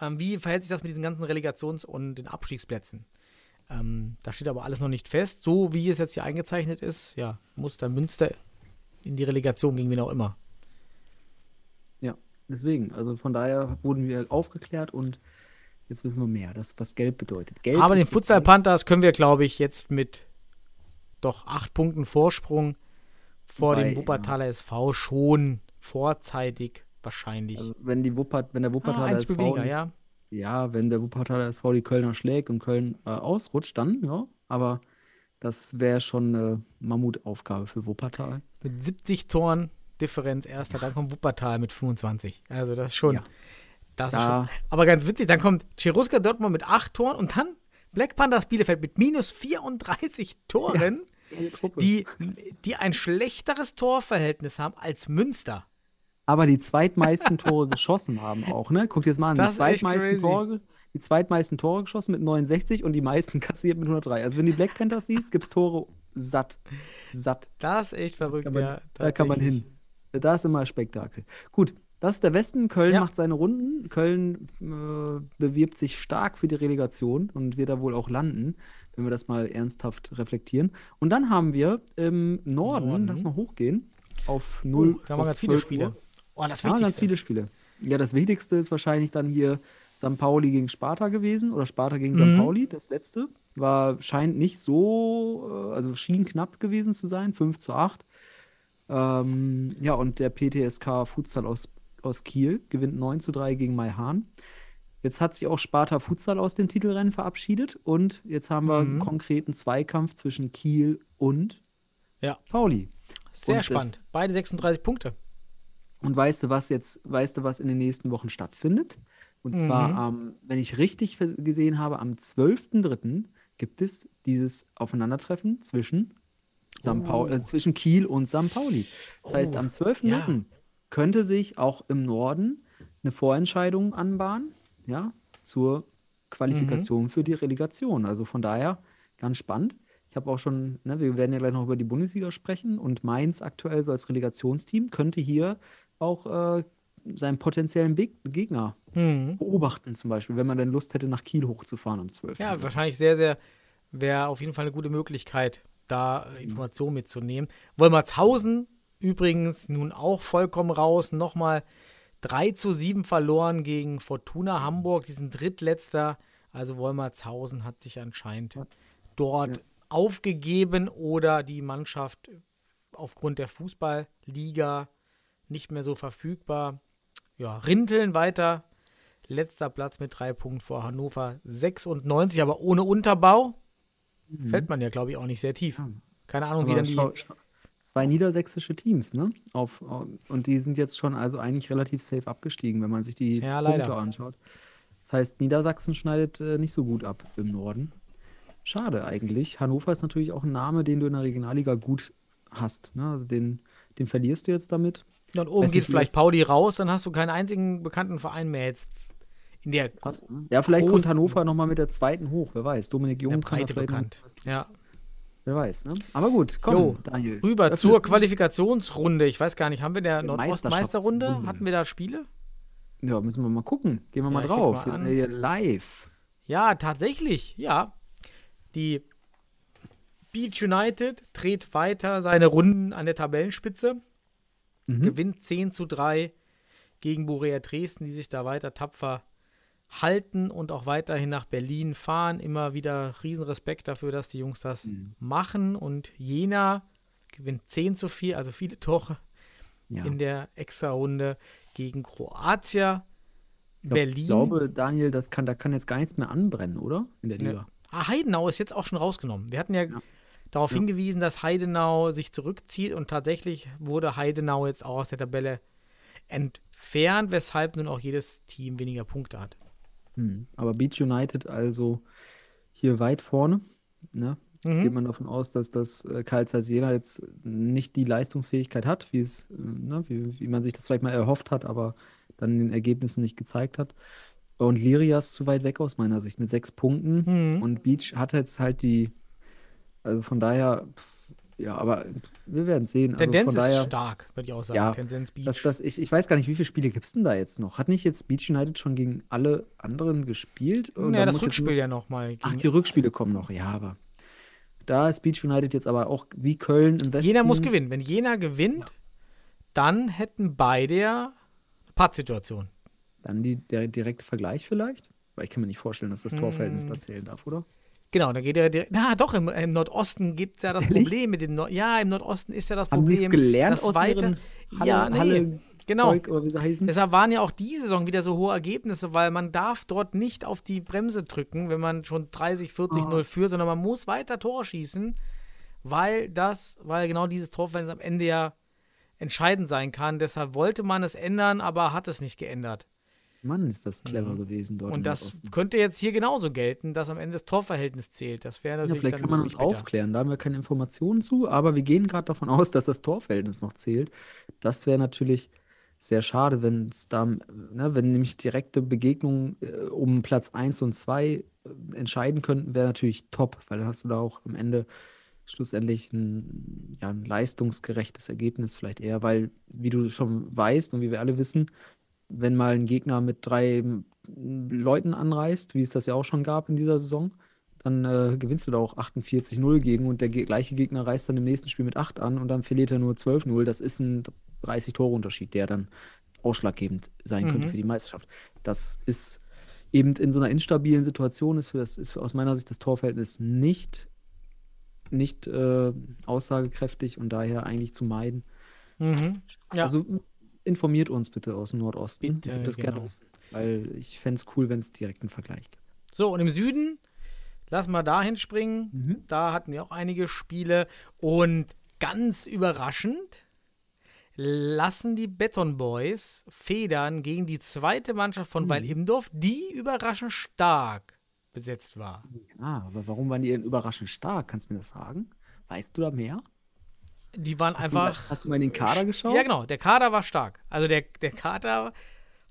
ähm, wie verhält sich das mit diesen ganzen Relegations- und den Abstiegsplätzen. Ähm, da steht aber alles noch nicht fest. So wie es jetzt hier eingezeichnet ist, ja, muss dann Münster in die Relegation gegen wen auch immer. Ja, deswegen. Also von daher wurden wir aufgeklärt und jetzt wissen wir mehr, das, was Gelb bedeutet. Gelb Aber den Futsal. Panthers können wir, glaube ich, jetzt mit doch acht Punkten Vorsprung vor Wobei, dem Wuppertaler SV schon vorzeitig wahrscheinlich. Also wenn, die Wuppert, wenn der ah, Wuppertaler ein SV weniger, nicht- ja. ja, wenn der Wuppertaler SV die Kölner schlägt und Köln äh, ausrutscht, dann ja. Aber das wäre schon eine Mammutaufgabe für Wuppertal. Mit 70 Toren Differenz erster, dann kommt Wuppertal mit 25. Also das ist schon, Ja. das ist Da- schon. Aber ganz witzig, dann kommt Cheruska Dortmund mit 8 Toren und dann Black Panthers Bielefeld mit minus 34 Toren, die, die ein schlechteres Torverhältnis haben als Münster. Aber die <laughs> zweitmeisten Tore geschossen haben auch, ne? Guck dir das mal an. Das die zweitmeisten. Tore, die zweitmeisten Tore geschossen mit 69 und die meisten <laughs> kassiert mit 103. Also wenn du die Black Panthers siehst, gibt's Tore satt. Satt. Das ist echt verrückt, Kann man, ja. da kann man hin. Da ist immer Spektakel. Gut, das ist der Westen. Köln Ja. macht seine Runden. Köln äh, bewirbt sich stark für die Relegation und wird da wohl auch landen, wenn wir das mal ernsthaft reflektieren. Und dann haben wir im Norden, Norden. lass mal hochgehen, auf Oh, 0 da haben wir ganz viele 12 Spiele. Uhr. Oh, das Ja, ganz viele Spiele. Ja, das Wichtigste ist wahrscheinlich dann hier St. Pauli gegen Sparta gewesen oder Sparta gegen Mhm. St. Pauli. Das letzte war, scheint nicht so, äh, also schien knapp gewesen zu sein, 5 zu 8. Ähm, ja, und der PTSK Futsal aus, aus Kiel gewinnt 9 zu 3 gegen Maihahn. Jetzt hat sich auch Sparta Futsal aus dem Titelrennen verabschiedet und jetzt haben wir einen Mhm. konkreten Zweikampf zwischen Kiel und Ja. Pauli. Sehr Und spannend. Beide 36 Punkte. Und weißt du, was jetzt, weißt du, was in den nächsten Wochen stattfindet? Und zwar, Mhm. am, wenn ich richtig gesehen habe, am 12.03. gibt es dieses Aufeinandertreffen zwischen, St. Paul, äh, zwischen Kiel und St. Pauli. Das heißt, Oh, am 12.03. könnte sich auch im Norden eine Vorentscheidung anbahnen, ja, zur Qualifikation für die Relegation. Also von daher ganz spannend. Ich habe auch schon, ne, wir werden ja gleich noch über die Bundesliga sprechen und Mainz aktuell so als Relegationsteam könnte hier auch äh, seinen potenziellen Be Gegner Mhm. beobachten, zum Beispiel, wenn man denn Lust hätte, nach Kiel hochzufahren am 12. Ja, wahrscheinlich sehr, sehr, wäre auf jeden Fall eine gute Möglichkeit, da äh, Informationen mitzunehmen. Wolmertshausen übrigens nun auch vollkommen raus. Nochmal 3 zu 7 verloren gegen Fortuna Hamburg, diesen drittletzter. Also Wolmertshausen hat sich anscheinend dort Ja. aufgegeben oder die Mannschaft aufgrund der Fußballliga nicht mehr so verfügbar. Ja, Rinteln weiter. Letzter Platz mit drei Punkten vor Hannover 96, aber ohne Unterbau. Fällt man ja, glaube ich, auch nicht sehr tief. Keine Ahnung, wie Aber dann die. schau, zwei niedersächsische Teams, ne? Auf, und die sind jetzt schon also eigentlich relativ safe abgestiegen, wenn man sich die Ja, Punkte leider. anschaut. Das heißt, Niedersachsen schneidet äh, nicht so gut ab im Norden. Schade eigentlich. Hannover ist natürlich auch ein Name, den du in der Regionalliga gut hast. Ne? Also den, den verlierst du jetzt damit. Und oben Weiß geht nicht, vielleicht Pauli raus, dann hast du keinen einzigen bekannten Verein mehr jetzt in der, Passt, ne? Ja, vielleicht kommt Hannover nochmal mit der zweiten hoch, wer weiß. Dominik in Jung Breite bekannt. Ja. Wer weiß, ne? Aber gut, komm, Jo, Daniel. Rüber zur Qualifikationsrunde. Ich weiß gar nicht, haben wir der Der Nordostmeisterrunde? Hatten wir da Spiele? Ja, müssen wir mal gucken. Gehen wir Ja, mal drauf. mal Wir live. Ja, tatsächlich, ja. Die Beach United dreht weiter seine Runden an der Tabellenspitze, Mhm. gewinnt 10 zu 3 gegen Borea Dresden, die sich da weiter tapfer halten und auch weiterhin nach Berlin fahren. Immer wieder Riesenrespekt dafür, dass die Jungs das Mhm. machen. Und Jena gewinnt 10 zu 4, also viele Tore Ja. in der Extra-Runde gegen Kroatien. Ich glaub- Berlin. Ich glaube, Daniel, das kann, da kann jetzt gar nichts mehr anbrennen, oder? In der Ne. Liga. Ah, Heidenau ist jetzt auch schon rausgenommen. Wir hatten ja, Ja. Darauf Ja. hingewiesen, dass Heidenau sich zurückzieht und tatsächlich wurde Heidenau jetzt auch aus der Tabelle entfernt, weshalb nun auch jedes Team weniger Punkte hat. Hm. Aber Beach United also hier weit vorne. Ne? Mhm. Geht man davon aus, dass das äh, Karl Zeiss Jena jetzt nicht die Leistungsfähigkeit hat, wie es, äh, ne, wie, wie man sich das vielleicht mal erhofft hat, aber dann in den Ergebnissen nicht gezeigt hat. Und Lirias zu weit weg aus meiner Sicht mit sechs Punkten. Mhm. Und Beach hat jetzt halt die, also von daher, ja, aber wir werden sehen. Also Tendenz von daher, ist stark, würde ich auch sagen. Ja, Tendenz Beach. das, das, ich, ich weiß gar nicht, wie viele Spiele gibt es denn da jetzt noch? Hat nicht jetzt Beach United schon gegen alle anderen gespielt? Und ja, da das Rückspiel nur- ja nochmal. Ach, die Rückspiele kommen noch, ja, aber da ist Beach United jetzt aber auch wie Köln im Westen. Jena muss gewinnen. Wenn Jena gewinnt, dann hätten beide ja eine Pattsituation. Dann die, der direkte Vergleich vielleicht? Weil ich kann mir nicht vorstellen, dass das Torverhältnis Hm. da zählen darf, oder? Genau, dann geht er direkt. Na doch, im, im Nordosten gibt es ja das Ehrlich? Problem mit den Nord Ja, im Nordosten ist ja das Haben Problem. nichts gelernt das aus weite, ihren Halle, Ja, nee, Halle genau. Volk, oder wie sie heißen? Deshalb waren ja auch die Saison wieder so hohe Ergebnisse, weil man darf dort nicht auf die Bremse drücken, wenn man schon 30, 40, Ah. 0 führt, sondern man muss weiter Tore schießen, weil das, weil genau dieses Torverhältnis am Ende ja entscheidend sein kann. Deshalb wollte man es ändern, aber hat es nicht geändert. Mann, ist das clever gewesen dort Mhm. Und das könnte jetzt hier genauso gelten, dass am Ende das Torverhältnis zählt. Das wäre Ja, natürlich vielleicht dann kann man uns bitter. aufklären. Da haben wir keine Informationen zu, aber wir gehen gerade davon aus, dass das Torverhältnis noch zählt. Das wäre natürlich sehr schade, wenn es da, ne, wenn nämlich direkte Begegnungen äh, um Platz 1 und 2 äh, entscheiden könnten, wäre natürlich top, weil dann hast du da auch am Ende schlussendlich ein, ja, ein leistungsgerechtes Ergebnis vielleicht eher, weil, wie du schon weißt und wie wir alle wissen, wenn mal ein Gegner mit drei m, Leuten anreist, wie es das ja auch schon gab in dieser Saison, dann äh, gewinnst du da auch 48-0 gegen und der gleiche Gegner reist dann im nächsten Spiel mit 8 an und dann verliert er nur 12-0. Das ist ein 30-Tore-Unterschied, der dann ausschlaggebend sein könnte Mhm. für die Meisterschaft. Das ist eben in so einer instabilen Situation, ist, für das, ist für, aus meiner Sicht das Torverhältnis nicht, nicht äh, aussagekräftig und daher eigentlich zu meiden. Mhm. Ja. Also informiert uns bitte aus dem Nordosten. Bitte, das gerne genau. wissen, weil ich fände es cool, wenn es direkt einen Vergleich gibt. So, und im Süden, lass mal dahin springen. Mhm. Da hatten wir auch einige Spiele. Und ganz überraschend lassen die Beton Boys federn gegen die zweite Mannschaft von Mhm. Weil Imdorf, die überraschend stark besetzt war. Ah, aber warum waren die denn überraschend stark? Kannst du mir das sagen? Weißt du da mehr? Die waren Hast, du einfach. hast du mal in den Kader geschaut? Ja, genau. Der Kader war stark. Also der, der Kader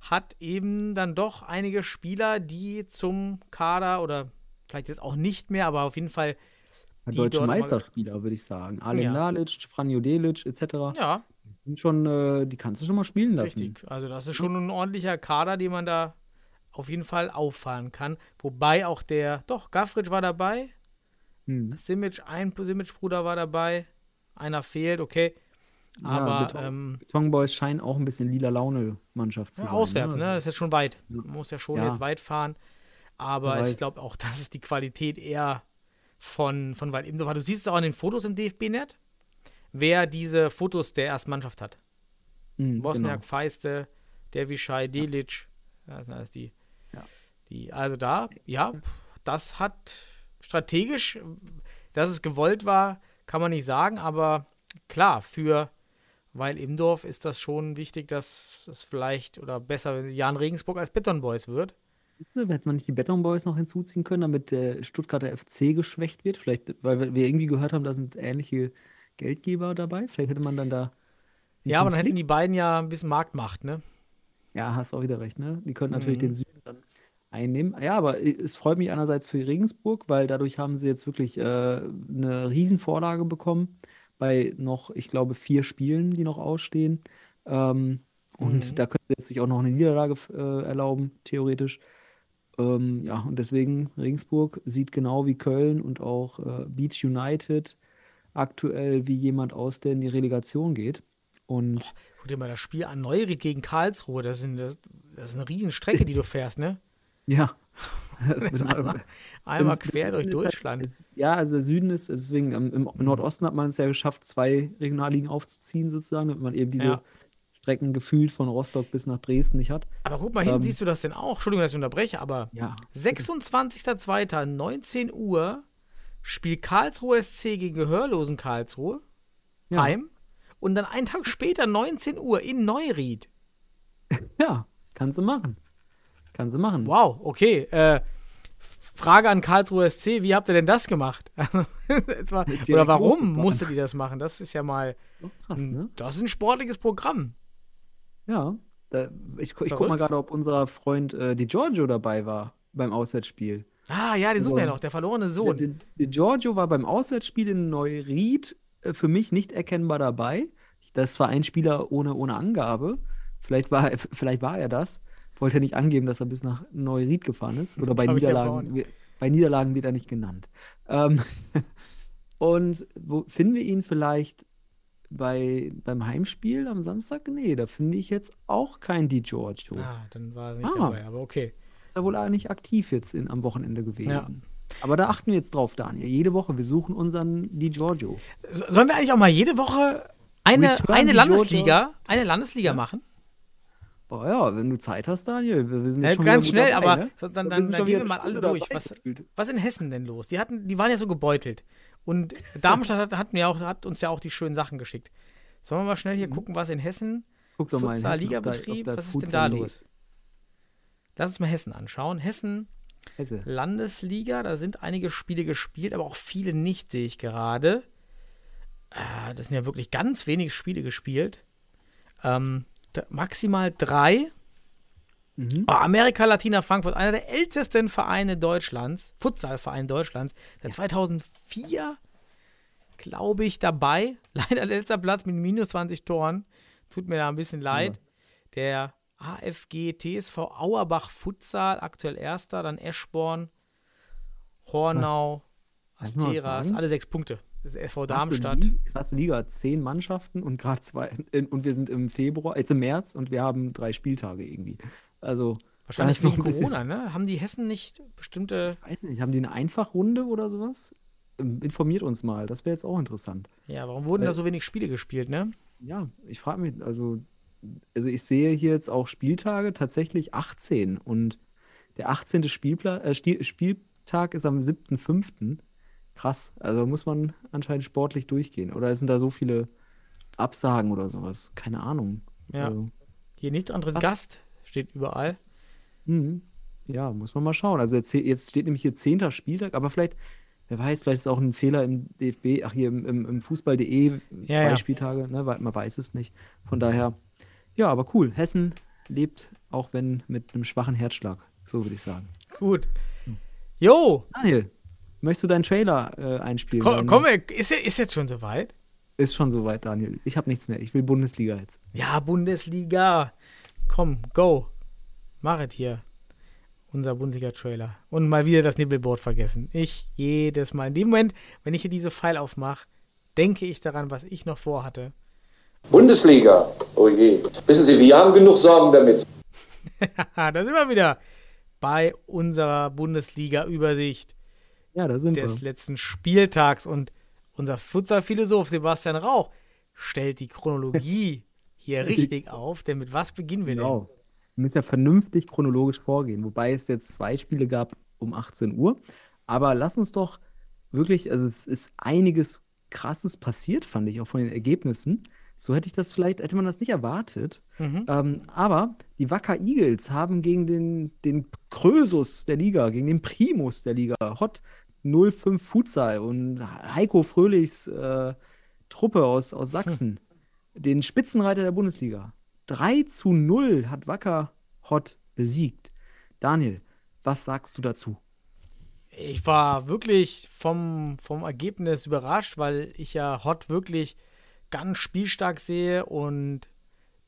hat eben dann doch einige Spieler, die zum Kader oder vielleicht jetzt auch nicht mehr, aber auf jeden Fall. Ein die Deutsche Meisterspieler, würde ich sagen. Alen Ja. Lalic, Franjo Delic, etc. Ja, Sind schon, äh, die kannst du schon mal spielen lassen. Richtig, also das ist schon ein ordentlicher Kader, den man da auf jeden Fall auffahren kann. Wobei auch der, doch, Gaffritsch war dabei, Hm. Simic, ein Simic-Bruder war dabei, einer fehlt, okay. Ja, Aber Beton, ähm, Boys scheinen auch ein bisschen lila Laune-Mannschaft zu ja, sein. auswärts, ne? Das ist jetzt schon weit. Ja. Man muss ja schon Ja. jetzt weit fahren. Aber ich glaube auch, <laughs> das ist die Qualität eher von, von Wald Du siehst es auch in den Fotos im DFB-Net, wer diese Fotos der ersten Mannschaft hat. Hm, Bosniak, genau. Feiste, Dervischai, Delic. Ja, das sind alles die, Ja. die. Also da, ja, das hat strategisch, dass es gewollt war, kann man nicht sagen, aber klar, für weil Imdorf ist das schon wichtig, dass es vielleicht oder besser, wenn Jan Regensburg als Beton Boys wird. Hätte man nicht die Beton Boys noch hinzuziehen können, damit der Stuttgarter FC geschwächt wird? Vielleicht, weil wir- irgendwie gehört haben, da sind ähnliche Geldgeber dabei. Vielleicht hätte man dann da. Ja, aber dann hätten die beiden ja ein bisschen Marktmacht, ne? Ja, hast auch wieder recht, ne? Die können natürlich Mhm. den Süden dann einnehmen. Ja, aber es freut mich einerseits für Regensburg, weil dadurch haben sie jetzt wirklich äh, eine Riesenvorlage bekommen bei noch, ich glaube, vier Spielen, die noch ausstehen. Ähm, und Mhm. da können sie jetzt sich auch noch eine Niederlage äh, erlauben, theoretisch. Ähm, ja, und deswegen Regensburg sieht genau wie Köln und auch äh, Beach United aktuell wie jemand aus, der in die Relegation geht. Und Guck dir mal das Spiel an Neuried gegen Karlsruhe. Das, sind, das, das ist eine riesen Strecke, die du fährst, ne? Ja, <laughs> einmal, einmal quer durch Süden halt- Deutschland. es- ja, also der Süden ist, deswegen ähm, im Mhm. Nordosten hat man es ja geschafft, zwei Regionalligen aufzuziehen, sozusagen, damit man eben diese Ja. Strecken gefühlt von Rostock bis nach Dresden nicht hat. Aber guck mal, hinten Ähm, siehst du das denn auch? Entschuldigung, dass ich unterbreche, aber Ja. 26.02. 19 Uhr spielt Karlsruhe SC gegen Gehörlosen Karlsruhe Ja. heim. Und dann einen Tag später, 19 Uhr, in Neuried. <laughs> Ja, kannst du machen. Kannst du machen. Wow, okay. Äh, Frage an Karlsruhe SC, wie habt ihr denn das gemacht? <laughs> Es war, oder warum musstet ihr das machen? Das ist ja mal, Doch krass, ne? das ist ein sportliches Programm. Ja. Da, ich ich guck Verrückt. mal gerade, ob unser Freund äh, Di Giorgio dabei war beim Auswärtsspiel. Ah, ja, den suchen wir ja Also, noch, der verlorene Sohn. Di Di Giorgio war beim Auswärtsspiel in Neuried äh, für mich nicht erkennbar dabei. Das war ein Spieler ohne, ohne Angabe. Vielleicht war, <laughs> vielleicht war er das. Wollte er nicht angeben, dass er bis nach Neuried gefahren ist. Oder <laughs> bei Niederlagen, bei Niederlagen wird er nicht genannt. Ähm, <laughs> und wo finden wir ihn vielleicht bei, beim Heimspiel am Samstag? Nee, da finde ich jetzt auch kein Di Giorgio. Ah, dann war er nicht Ah. dabei, aber okay. Ist ja wohl eigentlich aktiv jetzt in, am Wochenende gewesen. Aber da achten wir jetzt drauf, Daniel. Jede Woche, wir suchen unseren Di Giorgio. So, sollen wir eigentlich auch mal jede Woche eine, Return eine Landesliga, eine Landesliga machen? Oh ja, wenn du Zeit hast, Daniel. Wir, sind Ja, schon ganz schnell, dabei, aber ne? dann, dann, dann schon gehen wir mal alle durch. Was, was ist in Hessen denn los? Die, hatten, die waren ja so gebeutelt. Und Darmstadt hat, hat, mir auch, hat uns ja auch die schönen Sachen geschickt. Sollen wir mal schnell hier gucken, was in Hessen, Guck doch mal in Hessen, ob da- Ligabetrieb, ob da was ist denn da los? Lass uns mal Hessen anschauen. Hessen, Hesse. Landesliga, da sind einige Spiele gespielt, aber auch viele nicht, sehe ich gerade. Äh, das sind ja wirklich ganz wenig Spiele gespielt. Ähm, maximal drei. Mhm. Oh, Amerika Latina Frankfurt, einer der ältesten Vereine Deutschlands, Futsalverein Deutschlands, seit 2004, glaube ich, dabei. <laughs> Leider letzter Platz mit minus 20 Toren. Tut mir da ein bisschen leid. Der AFG TSV Auerbach Futsal, aktuell erster, dann Eschborn, Hornau, Asteras, alle sechs Punkte. Das ist SV Krasse Darmstadt. Krasse Liga, zehn Mannschaften und gerade zwei. Und wir sind im Februar, jetzt im März und wir haben drei Spieltage irgendwie. Also, Wahrscheinlich wegen Corona, ne? Haben die Hessen nicht bestimmte. ich weiß nicht, haben die eine Einfachrunde oder sowas? Ähm, Informiert uns mal, das wäre jetzt auch interessant. Ja, warum wurden Äh, da so wenig Spiele gespielt, ne? Ja, ich frage mich, also, also ich sehe hier jetzt auch Spieltage tatsächlich 18 und der 18. Spielpla äh, Spieltag ist am 7.5. Krass, also muss man anscheinend sportlich durchgehen. Oder sind da so viele Absagen oder sowas? Keine Ahnung. Ja. Also, Hier nicht anderen Was? Gast steht überall. mhm. Ja, muss man mal schauen. Also jetzt, jetzt steht nämlich hier 10. Spieltag, aber vielleicht, wer weiß, vielleicht ist auch ein Fehler im DFB, ach hier im, im, im Fußball.de, zwei Ja, ja. Spieltage, ne, weil man weiß es nicht. Von daher, ja, aber cool. Hessen lebt, auch wenn mit einem schwachen Herzschlag, so würde ich sagen. Gut. Jo, Daniel, möchtest du deinen Trailer äh, einspielen? komm, komm ist, ist jetzt schon soweit? Ist schon soweit, Daniel. Ich habe nichts mehr. Ich will Bundesliga jetzt. Ja, Bundesliga. Komm, go. Mach es hier. Unser Bundesliga-Trailer. Und mal wieder das Nibbelboard vergessen. Ich jedes Mal. In dem Moment, wenn ich hier diese File aufmache, denke ich daran, was ich noch vorhatte. Bundesliga. Oh je. Wissen Sie, wir haben genug Sorgen damit. Haha, <laughs> da sind wir wieder bei unserer Bundesliga-Übersicht Ja, da sind des wir. letzten Spieltags. Und unser Futsal-Philosoph Sebastian Rauch stellt die Chronologie <laughs> hier richtig auf. Denn mit was beginnen wir denn? Genau. Wir müssen ja vernünftig chronologisch vorgehen, wobei es jetzt zwei Spiele gab um 18 Uhr. Aber lass uns doch wirklich, also es ist einiges Krasses passiert, fand ich, auch von den Ergebnissen. So hätte ich das vielleicht, hätte man das nicht erwartet. Mhm. Ähm, aber die Wacker Eagles haben gegen den, den Krösus der Liga, gegen den Primus der Liga, Hot 05 Futsal und Heiko Fröhlichs äh, Truppe aus, aus Sachsen, den Spitzenreiter der Bundesliga. 3 zu 0 hat Wacker Hot besiegt. Daniel, Was sagst du dazu? Ich war wirklich vom, vom Ergebnis überrascht, weil ich ja Hot wirklich ganz spielstark sehe und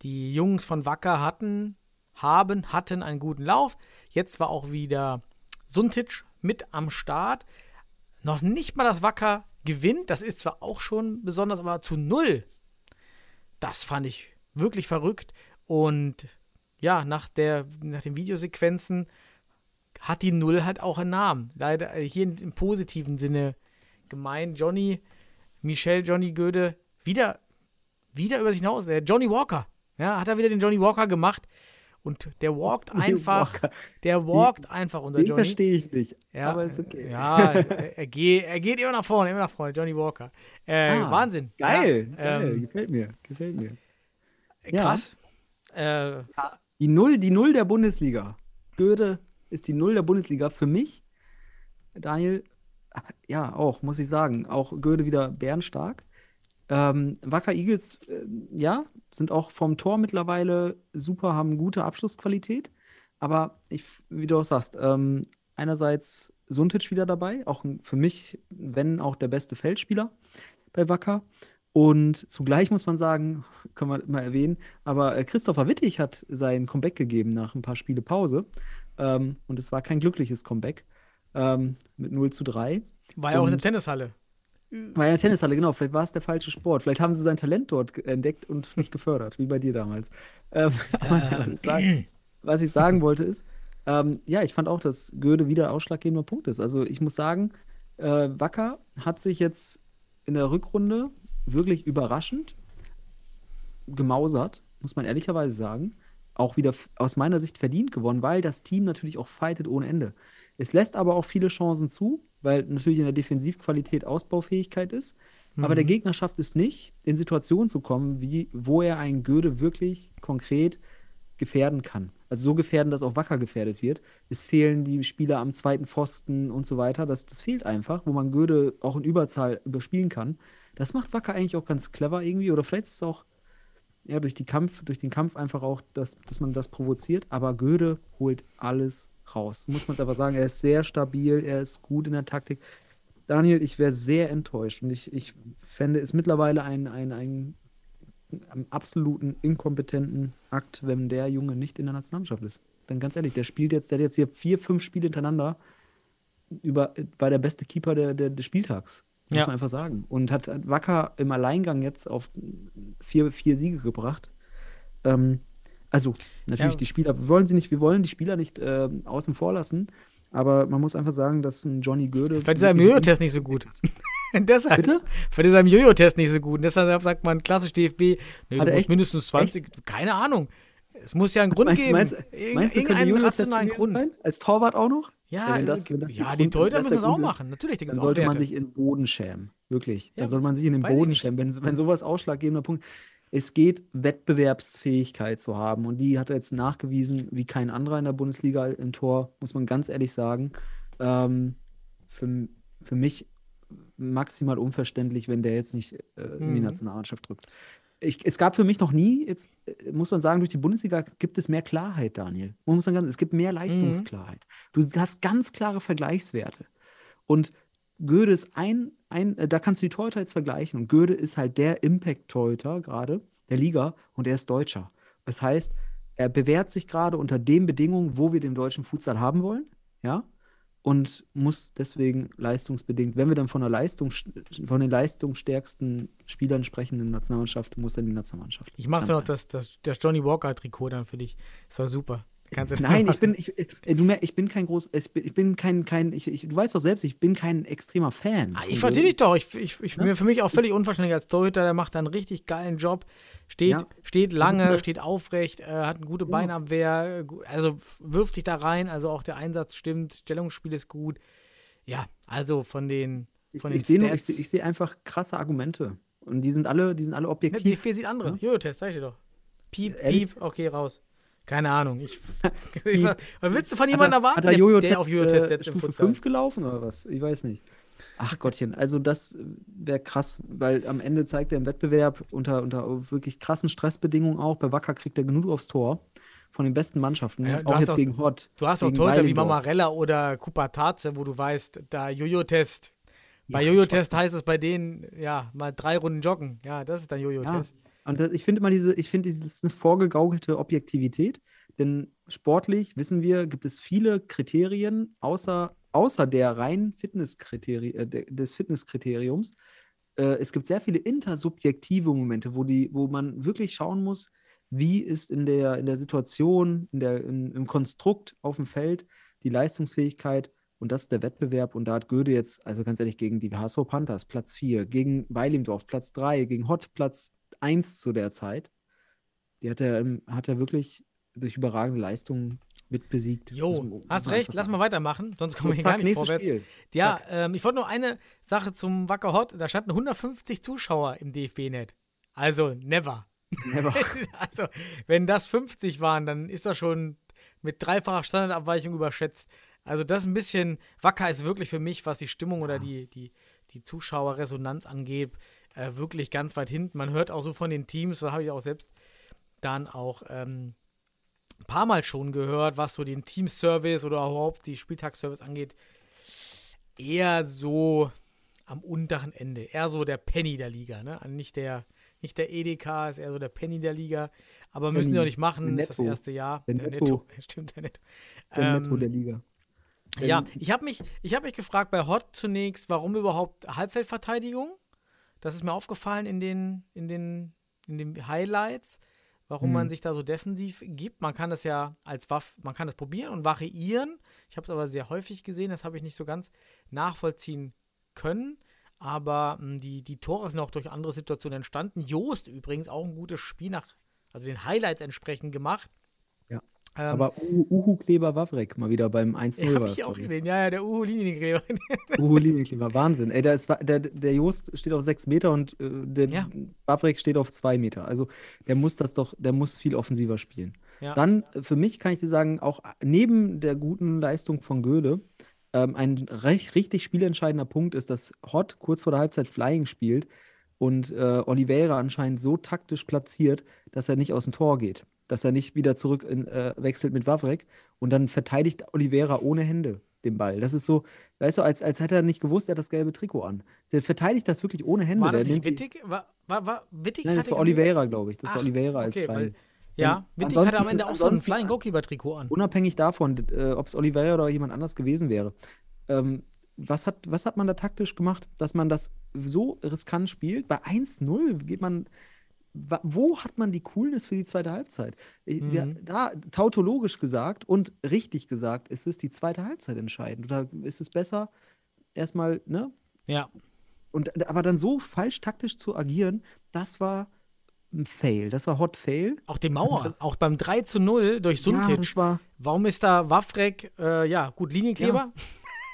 die Jungs von Wacker hatten, haben, hatten einen guten Lauf. Jetzt war auch wieder Suntic mit am Start. Noch nicht mal das Wacker gewinnt. Das ist zwar auch schon besonders, aber zu null. Das fand ich wirklich verrückt. Und ja, nach, der, nach den Videosequenzen hat die Null halt auch einen Namen. Leider äh, hier im positiven Sinne gemeint. Johnny, Michel Johnny Göde, wieder, wieder über sich hinaus. Johnny Walker. Ja, hat er wieder den Johnny Walker gemacht. Und der walkt <laughs> einfach, Walker. der walkt einfach unser Den Johnny. verstehe ich nicht. Ja, aber ist okay. Ja, er, er, geht, er geht immer nach vorne, immer nach vorne, Johnny Walker. Äh, Ah, Wahnsinn. Geil, Ja, geil. ähm, gefällt mir, gefällt mir. ja. krass. Äh, Die Null, die Null der Bundesliga. Göde ist die Null der Bundesliga für mich. Daniel, ja, auch, muss ich sagen. Auch Göde wieder bärenstark. Ähm, Wacker Eagles, äh, ja, sind auch vom Tor mittlerweile super, haben gute Abschlussqualität. Aber ich, wie du auch sagst, ähm, einerseits Suntic wieder dabei, auch für mich, wenn auch der beste Feldspieler bei Wacker. Und zugleich muss man sagen, <laughs> können wir mal erwähnen, aber äh, Christopher Wittig hat sein Comeback gegeben nach ein paar Spiele Pause. Ähm, und es war kein glückliches Comeback ähm, mit 0 zu 3. war ja auch in der Tennishalle. War ja Tennishalle, genau. Vielleicht war es der falsche Sport. Vielleicht haben sie sein Talent dort entdeckt und nicht gefördert, wie bei dir damals. Ähm, <laughs> aber was, ich sagen, was ich sagen wollte ist, ähm, ja, ich fand auch, dass Göde wieder ausschlaggebender Punkt ist. Also ich muss sagen, äh, Wacker hat sich jetzt in der Rückrunde wirklich überraschend gemausert, muss man ehrlicherweise sagen. Auch wieder aus meiner Sicht verdient gewonnen, weil das Team natürlich auch fightet ohne Ende. Es lässt aber auch viele Chancen zu, weil natürlich in der Defensivqualität Ausbaufähigkeit ist. Aber der Gegner schafft es nicht, in Situationen zu kommen, wie, wo er einen Göde wirklich konkret gefährden kann. Also so gefährden, dass auch Wacker gefährdet wird. Es fehlen die Spieler am zweiten Pfosten und so weiter. Das, das fehlt einfach, wo man Göde auch in Überzahl überspielen kann. Das macht Wacker eigentlich auch ganz clever irgendwie. Oder vielleicht ist es auch ja, durch, die Kampf, durch den Kampf einfach auch, dass, dass man das provoziert. Aber Göde holt alles raus. Muss man es einfach sagen. Er ist sehr stabil, er ist gut in der Taktik. Daniel, ich wäre sehr enttäuscht und ich, ich fände es mittlerweile ein, ein, ein, einen absoluten inkompetenten Akt, wenn der Junge nicht in der Nationalmannschaft ist. Dann ganz ehrlich, der spielt jetzt, der hat jetzt hier vier, fünf Spiele hintereinander, über, war der beste Keeper der, der, des Spieltags. Muss Ja. man einfach sagen. Und hat Wacker im Alleingang jetzt auf vier, vier Siege gebracht. Ähm, also, natürlich, Ja. die Spieler, wir wollen sie nicht, wir wollen die Spieler nicht ähm, außen vor lassen, aber man muss einfach sagen, dass ein Johnny Göde. Vielleicht ist er im Jojo-Test nicht so gut. <laughs> deshalb. Bitte? Vielleicht ist er im Jojo-Test nicht so gut. Und deshalb sagt man klassisch DFB, nee, du musst echt? mindestens 20. Keine Ahnung. Es muss ja einen Grund Meinst, geben. meinst, meinst du, könnte irgendeinen rationalen Grund. sein? Als Torwart auch noch? Ja, wenn das- wenn das ja die Torhüter müssen das auch ist, machen. Natürlich, da Dann sollte man sich in Boden schämen. Wirklich. Ja, Dann sollte man sich in den Boden schämen. Wenn, wenn sowas ausschlaggebender Punkt Es geht, Wettbewerbsfähigkeit zu haben. Und die hat er jetzt nachgewiesen, wie kein anderer in der Bundesliga im Tor, muss man ganz ehrlich sagen. Ähm, für, für mich maximal unverständlich, wenn der jetzt nicht äh, in die Mhm. Nationalmannschaft drückt. Ich, es gab für mich noch nie, jetzt äh, muss man sagen, durch die Bundesliga gibt es mehr Klarheit, Daniel. Man muss sagen, es gibt mehr Leistungsklarheit. Du hast ganz klare Vergleichswerte. Und Göde ist ein, ein äh, da kannst du die Torhüter jetzt vergleichen. Und Göde ist halt der Impact-Torhüter gerade der Liga und er ist Deutscher. Das heißt, er bewährt sich gerade unter den Bedingungen, wo wir den deutschen Futsal haben wollen, ja, und muss deswegen leistungsbedingt, wenn wir dann von der Leistung, von den leistungsstärksten Spielern sprechen in der Nationalmannschaft, muss er in die Nationalmannschaft. Ich mache noch einfach. das, das, das Johnny Walker-Trikot dann für dich. Ist doch super. Kannst du Nein, ich bin, ich, äh, du mer- ich bin kein groß, ich bin, ich bin kein, kein, ich, ich, du weißt doch selbst, ich bin kein extremer Fan. Ah, ich verstehe dich doch. Ich, ich, ich, Ja? mir, für mich auch völlig unverständlich als Torhüter. Der macht einen richtig geilen Job. Steht, Ja. steht lange, steht aufrecht, äh, hat eine gute Ja. Beinabwehr. Also wirft sich da rein. Also auch der Einsatz stimmt. Stellungsspiel ist gut. Ja, also von den, Ich, von den ich sehe nur- ich, Stats. seh- ich sehe einfach krasse Argumente. Und die sind alle, die sind alle Ne, objektiv. DFB sieht andere. Ja. Jojo-Test, sag ich dir doch. Piep, Ehrlich? piep, okay, raus. Keine Ahnung. Ich, <laughs> ich, was willst du von jemandem Hat er- erwarten, hat er der, Jojo-Test, der auf Jojo-Test äh, setzt im Stufe Futsal? 5 gelaufen oder was? Ich weiß nicht. Ach Gottchen, also das wäre krass, weil am Ende zeigt er im Wettbewerb unter, unter wirklich krassen Stressbedingungen auch, bei Wacker kriegt er genug aufs Tor. von den besten Mannschaften. Ja, du auch hast jetzt auch- gegen Hott. Du hast auch Torhüter wie. Mamarella oder Kupataze, wo du weißt, da Jojo-Test. Bei Ja, Jojo-Test heißt es bei denen, ja, mal drei Runden joggen. Ja, das ist dann Jojo-Test. Und ich finde immer diese, ich finde, das ist eine vorgegaukelte Objektivität, denn sportlich, wissen wir, gibt es viele Kriterien, außer, außer der reinen Fitnesskriterie, äh, des Fitnesskriteriums. Äh, es gibt sehr viele intersubjektive Momente, wo, die, wo man wirklich schauen muss, wie ist in der, in der Situation, in der, in, im Konstrukt auf dem Feld die Leistungsfähigkeit und das ist der Wettbewerb. Und da hat Göde jetzt, also ganz ehrlich, gegen die HSV Panthers Platz 4, gegen Weilimdorf Platz 3, gegen Hott Platz 1 zu der Zeit. Die hat er, ähm, hat er wirklich durch überragende Leistungen mit besiegt. Jo, hast recht, lass mal weitermachen, sonst kommen wir hier zack, gar nicht vorwärts. Spiel. Ja, ähm, ich wollte noch eine Sache zum Wacker Hott. Da standen 150 Zuschauer im DFB-Net. Also, never. Never. <laughs> also, wenn das 50 waren, dann ist das schon mit dreifacher Standardabweichung überschätzt. Also, das ist ein bisschen, Wacker ist wirklich für mich, was die Stimmung oder die, die, die Zuschauerresonanz angeht, äh, wirklich ganz weit hinten. Man hört auch so von den Teams, da habe ich auch selbst dann auch ähm, ein paar Mal schon gehört, was so den Teamservice oder überhaupt die Spieltagsservice angeht, eher so am unteren Ende. Eher so der Penny der Liga, ne? Also Nicht der, nicht der Edeka, ist eher so der Penny der Liga. Aber müssen sie auch nicht machen, der ist das Netto. erste Jahr. Der Der Netto. Netto. <laughs> Stimmt, der Netto. Der Netto Ähm, der Liga. ja, Ähm, ich habe mich, ich hab mich gefragt bei Hot zunächst, warum überhaupt Halbfeldverteidigung? Das ist mir aufgefallen in den, in den, in den Highlights, warum Hm. man sich da so defensiv gibt. Man kann das ja als Waff, man kann das probieren und variieren. Ich habe es aber sehr häufig gesehen, das habe ich nicht so ganz nachvollziehen können. Aber mh, die, die Tore sind auch durch andere Situationen entstanden. Joost übrigens auch ein gutes Spiel nach, also den Highlights entsprechend gemacht. Ähm, Aber Uhu, Uhu Kleber Wawrek mal wieder beim 1-0 ja, war ich auch gesehen. Ja, ja, der Uhu Liniengräber. Uhu Linienkleber, Wahnsinn. Ey, der, ist, der, der Jost steht auf 6 Meter und äh, der Ja. Wawrek steht auf 2 Meter. Also der muss das doch, der muss viel offensiver spielen. Ja. Dann äh, für mich kann ich dir sagen, auch neben der guten Leistung von Göde, ähm, ein recht, richtig spielentscheidender Punkt ist, dass Hott kurz vor der Halbzeit Flying spielt und äh, Oliveira anscheinend so taktisch platziert, dass er nicht aus dem Tor geht. Dass er nicht wieder zurück in, äh, wechselt mit Wawrek und dann verteidigt Oliveira ohne Hände den Ball. Das ist so, weißt du, als, als hätte er nicht gewusst, er hat das gelbe Trikot an. Der verteidigt das wirklich ohne Hände. War das nicht Wittig? War, war, war Wittig? Nein, das war Oliveira, glaube ich. Das Ach, war Oliveira als okay, weil- Ja, Wittig hatte am Ende auch so ein Flying Goalkeeper-Trikot an. Unabhängig davon, äh, ob es Oliveira oder jemand anders gewesen wäre. Ähm, was, hat, was hat man da taktisch gemacht, dass man das so riskant spielt? Bei 1-0 geht man. Wo hat man die Coolness für die zweite Halbzeit? Wir, Mhm. da, tautologisch gesagt und richtig gesagt, ist es die zweite Halbzeit entscheidend. Oder ist es besser, erstmal, ne? Ja, Und, aber dann so falsch taktisch zu agieren, das war ein Fail. Das war Hot Fail. auch die Mauer, Das- auch beim 3 zu 0 durch Ja, Suntic. das war. warum ist da Waffrek, äh, ja, gut, Linienkleber?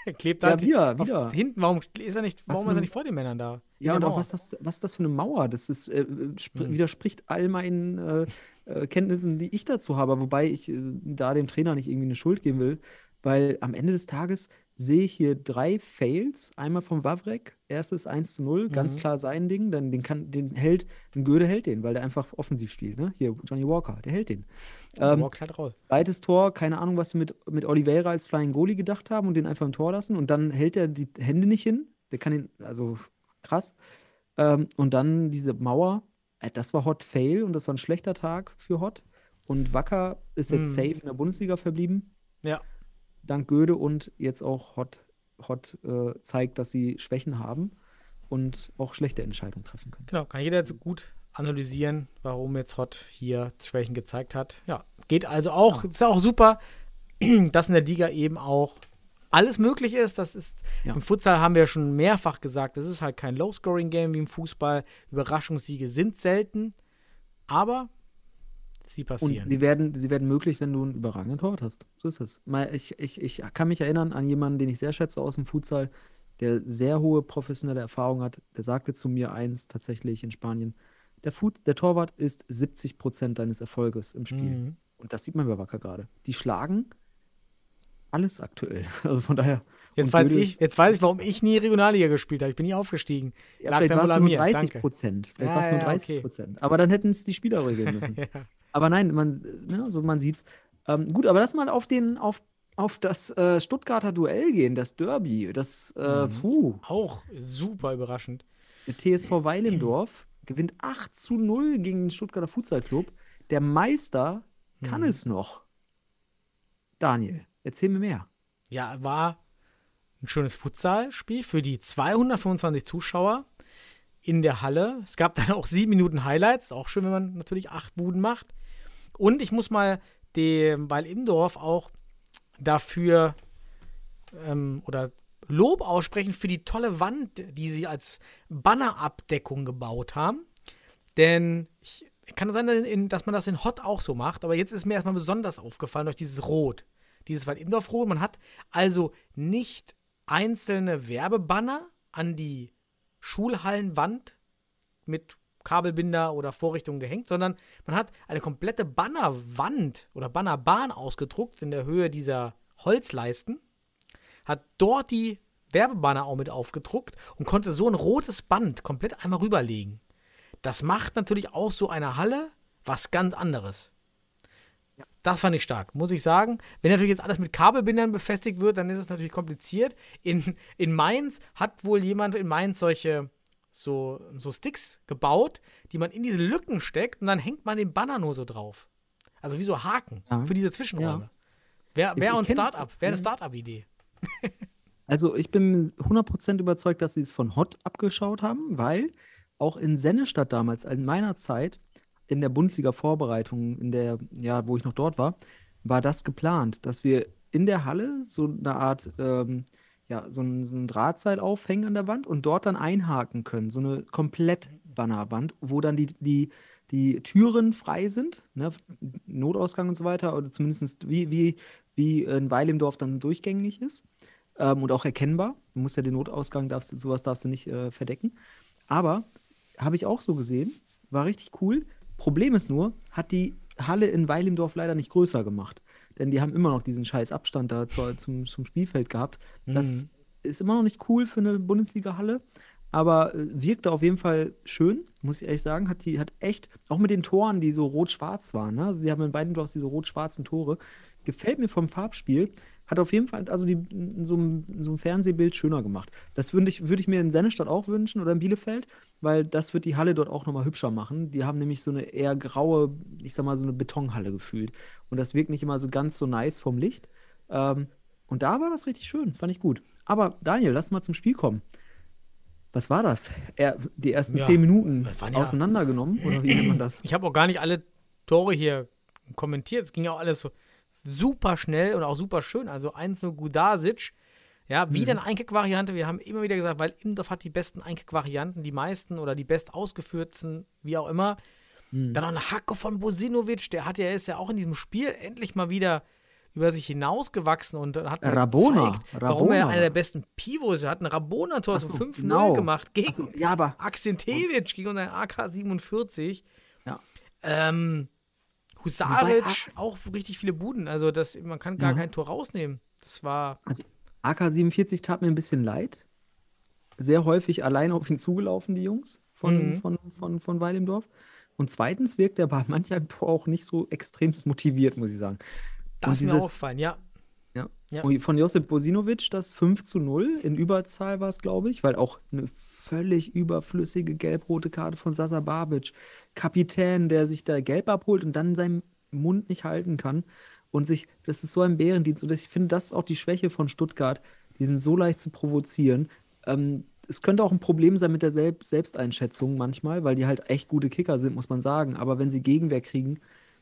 Er <laughs> klebt Ja, halt wieder, wieder. hinten, warum ist er nicht, Was warum ist er nicht vor den Männern da? Ja, und auch was das, was das für eine Mauer, das ist, äh, Mhm. widerspricht all meinen äh, äh, Kenntnissen, die ich dazu habe, wobei ich äh, da dem Trainer nicht irgendwie eine Schuld geben will, weil am Ende des Tages sehe ich hier drei Fails, einmal vom Wawrek, erstes 1 zu 0, ganz Mhm. klar sein Ding, dann den kann, den hält, den Göde hält den, weil der einfach offensiv spielt, ne? Hier, Johnny Walker, der hält den. Ähm, walkt halt raus. Zweites Tor, keine Ahnung, was sie mit, mit Oliveira als Flying Goalie gedacht haben und den einfach im Tor lassen. Und dann hält er die Hände nicht hin. Der kann ihn, also krass. Ähm, und dann diese Mauer, äh, das war Hot Fail und das war ein schlechter Tag für Hot. Und Wacker ist jetzt Mhm. safe in der Bundesliga verblieben. Ja. Dank Göde und jetzt auch Hot, Hot äh, zeigt, dass sie Schwächen haben und auch schlechte Entscheidungen treffen können. Genau, kann jeder jetzt gut analysieren, warum jetzt Hot hier Schwächen gezeigt hat. Ja, geht also auch, ist auch super, <clears throat> dass in der Liga eben auch alles möglich ist. Das ist Ja. im Futsal haben wir schon mehrfach gesagt, das ist halt kein Low-Scoring-Game wie im Fußball. Überraschungssiege sind selten, aber sie Und passieren. sie werden, sie werden möglich, wenn du einen überragenden Torwart hast. So ist es. Ich, ich, ich kann mich erinnern an jemanden, den ich sehr schätze aus dem Futsal, der sehr hohe professionelle Erfahrung hat. Der sagte zu mir eins tatsächlich in Spanien: Der, Fut, der Torwart ist 70 Prozent deines Erfolges im Spiel. Mhm. Und das sieht man bei Wacker gerade. Die schlagen alles aktuell. <laughs> Also von daher. Jetzt und weiß ich, jetzt weiß ich, warum ich nie Regionalliga gespielt habe. Ich bin nie aufgestiegen. Ja, lag vielleicht war es nur mir. 30 Danke. Prozent. Vielleicht Ja, war es nur ja, 30 okay. Prozent. Aber dann hätten es die Spieler regeln müssen. <laughs> ja. Aber nein, man, ne, so man sieht's. Ähm, gut, aber lass mal auf den, auf, auf das äh, Stuttgarter Duell gehen, das Derby. Das, äh, Mhm. Auch super überraschend. der TSV Weilendorf gewinnt 8 zu 0 gegen den Stuttgarter Futsal Club. Der Meister kann Mhm. es noch. Daniel, erzähl mir mehr. Ja, war ein schönes Futsalspiel für die 225 Zuschauer in der Halle. Es gab dann auch sieben Minuten Highlights. Auch schön, wenn man natürlich acht Buden macht. Und ich muss mal dem Weil im Dorf auch dafür ähm, oder Lob aussprechen für die tolle Wand, die sie als Bannerabdeckung gebaut haben. Denn ich kann sein, dass man das in Hot auch so macht, aber jetzt ist mir erstmal besonders aufgefallen durch dieses Rot. Dieses Weil im Dorf Rot. Man hat also nicht einzelne Werbebanner an die Schulhallenwand mit Kabelbinder oder Vorrichtungen gehängt, sondern man hat eine komplette Bannerwand oder Bannerbahn ausgedruckt in der Höhe dieser Holzleisten, hat dort die Werbebanner auch mit aufgedruckt und konnte so ein rotes Band komplett einmal rüberlegen. Das macht natürlich auch so eine Halle was ganz anderes. Das fand ich stark, muss ich sagen. Wenn natürlich jetzt alles mit Kabelbindern befestigt wird, dann ist es natürlich kompliziert. In, in Mainz hat wohl jemand in Mainz solche so, so Sticks gebaut, die man in diese Lücken steckt und dann hängt man den Banner nur so drauf. Also wie so Haken Ja. für diese Zwischenräume. Ja. Wäre wär ein Startup, wäre eine Mhm. Startup-Idee. <laughs> Also ich bin 100% überzeugt, dass sie es von Hot abgeschaut haben, weil auch in Sennestadt damals, in meiner Zeit, in der Bundesliga-Vorbereitung, in der, ja, wo ich noch dort war, war das geplant, dass wir in der Halle so eine Art, ähm, ja, so ein, so ein Drahtseil aufhängen an der Wand und dort dann einhaken können. So eine Komplett-Bannerwand, wo dann die, die, die Türen frei sind, ne, Notausgang und so weiter, oder zumindest wie, wie, wie in Weil im Dorf dann durchgängig ist ähm, und auch erkennbar. Du musst ja den Notausgang, darfst, sowas darfst du nicht äh, verdecken. Aber habe ich auch so gesehen, war richtig cool. Problem ist nur, hat die Halle in Weil im Dorf leider nicht größer gemacht. Denn die haben immer noch diesen scheiß Abstand da zur, zum, zum Spielfeld gehabt. Das Mhm. ist immer noch nicht cool für eine Bundesliga-Halle. Aber äh, wirkte auf jeden Fall schön, muss ich ehrlich sagen. Hat die, hat echt, auch mit den Toren, die so rot-schwarz waren, ne? Also die haben in beiden Dorfs diese rot-schwarzen Tore. Gefällt mir vom Farbspiel. Hat auf jeden Fall, also die, in so, einem, in so einem Fernsehbild schöner gemacht. Das würde ich, würde ich mir in Sennestadt auch wünschen oder in Bielefeld, weil das wird die Halle dort auch nochmal hübscher machen. Die haben nämlich so eine eher graue, ich sag mal, so eine Betonhalle gefühlt. Und das wirkt nicht immer so ganz so nice vom Licht. Ähm, und da war das richtig schön, fand ich gut. Aber Daniel, lass mal zum Spiel kommen. Was war das? Er, die ersten Ja, zehn Minuten waren ja- auseinandergenommen? Oder wie nennt man das? Ich habe auch gar nicht alle Tore hier kommentiert. Es ging ja auch alles so super schnell und auch super schön. Also 1-0 Gudasic. Ja, wieder eine Einkick-Variante. Wir haben immer wieder gesagt, weil Imdorf hat die besten Einkick-Varianten, die meisten oder die best ausgeführten, wie auch immer. Mhm. Dann noch eine Hacke von Bosinovic, der hat ja, ist ja auch in diesem Spiel endlich mal wieder über sich hinausgewachsen und hat mir Rabona, gezeigt, warum er Rabona. einer der besten Pivots ist. Er hat ein Rabona-Tor zum so, 5-0 genau. gemacht gegen so, ja, Akzentewitsch gegen unseren AK-47. Ja. Ähm, Wobei Husaric, auch richtig viele Buden. Also das, man kann gar Ja. kein Tor rausnehmen. Das war. AK-47 tat mir ein bisschen leid. Sehr häufig allein auf ihn zugelaufen, die Jungs von, Mhm. von, von, von Weil im Dorf. Und zweitens wirkt er bei <laughs> manchem Tor auch nicht so extremst motiviert, muss ich sagen. Das ist mir aufgefallen, ja. Ja. Ja. Und von Josip Bosinovic das 5 zu 0 in Überzahl war es, glaube ich, weil auch eine völlig überflüssige gelb-rote Karte von Sasa Babic, Kapitän, der sich da gelb abholt und dann seinen Mund nicht halten kann und sich, das ist so ein Bärendienst und ich finde, das ist auch die Schwäche von Stuttgart, die sind so leicht zu provozieren. Ähm, es könnte auch ein Problem sein mit der Selb Selbsteinschätzung manchmal, weil die halt echt gute Kicker sind, muss man sagen, aber wenn sie Gegenwehr kriegen,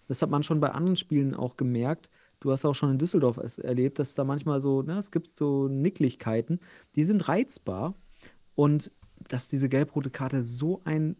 das hat man schon bei anderen Spielen auch gemerkt, Du hast auch schon in Düsseldorf es erlebt, dass da manchmal so, ne, es gibt so Nicklichkeiten, die sind reizbar. Und dass diese gelb-rote Karte so ein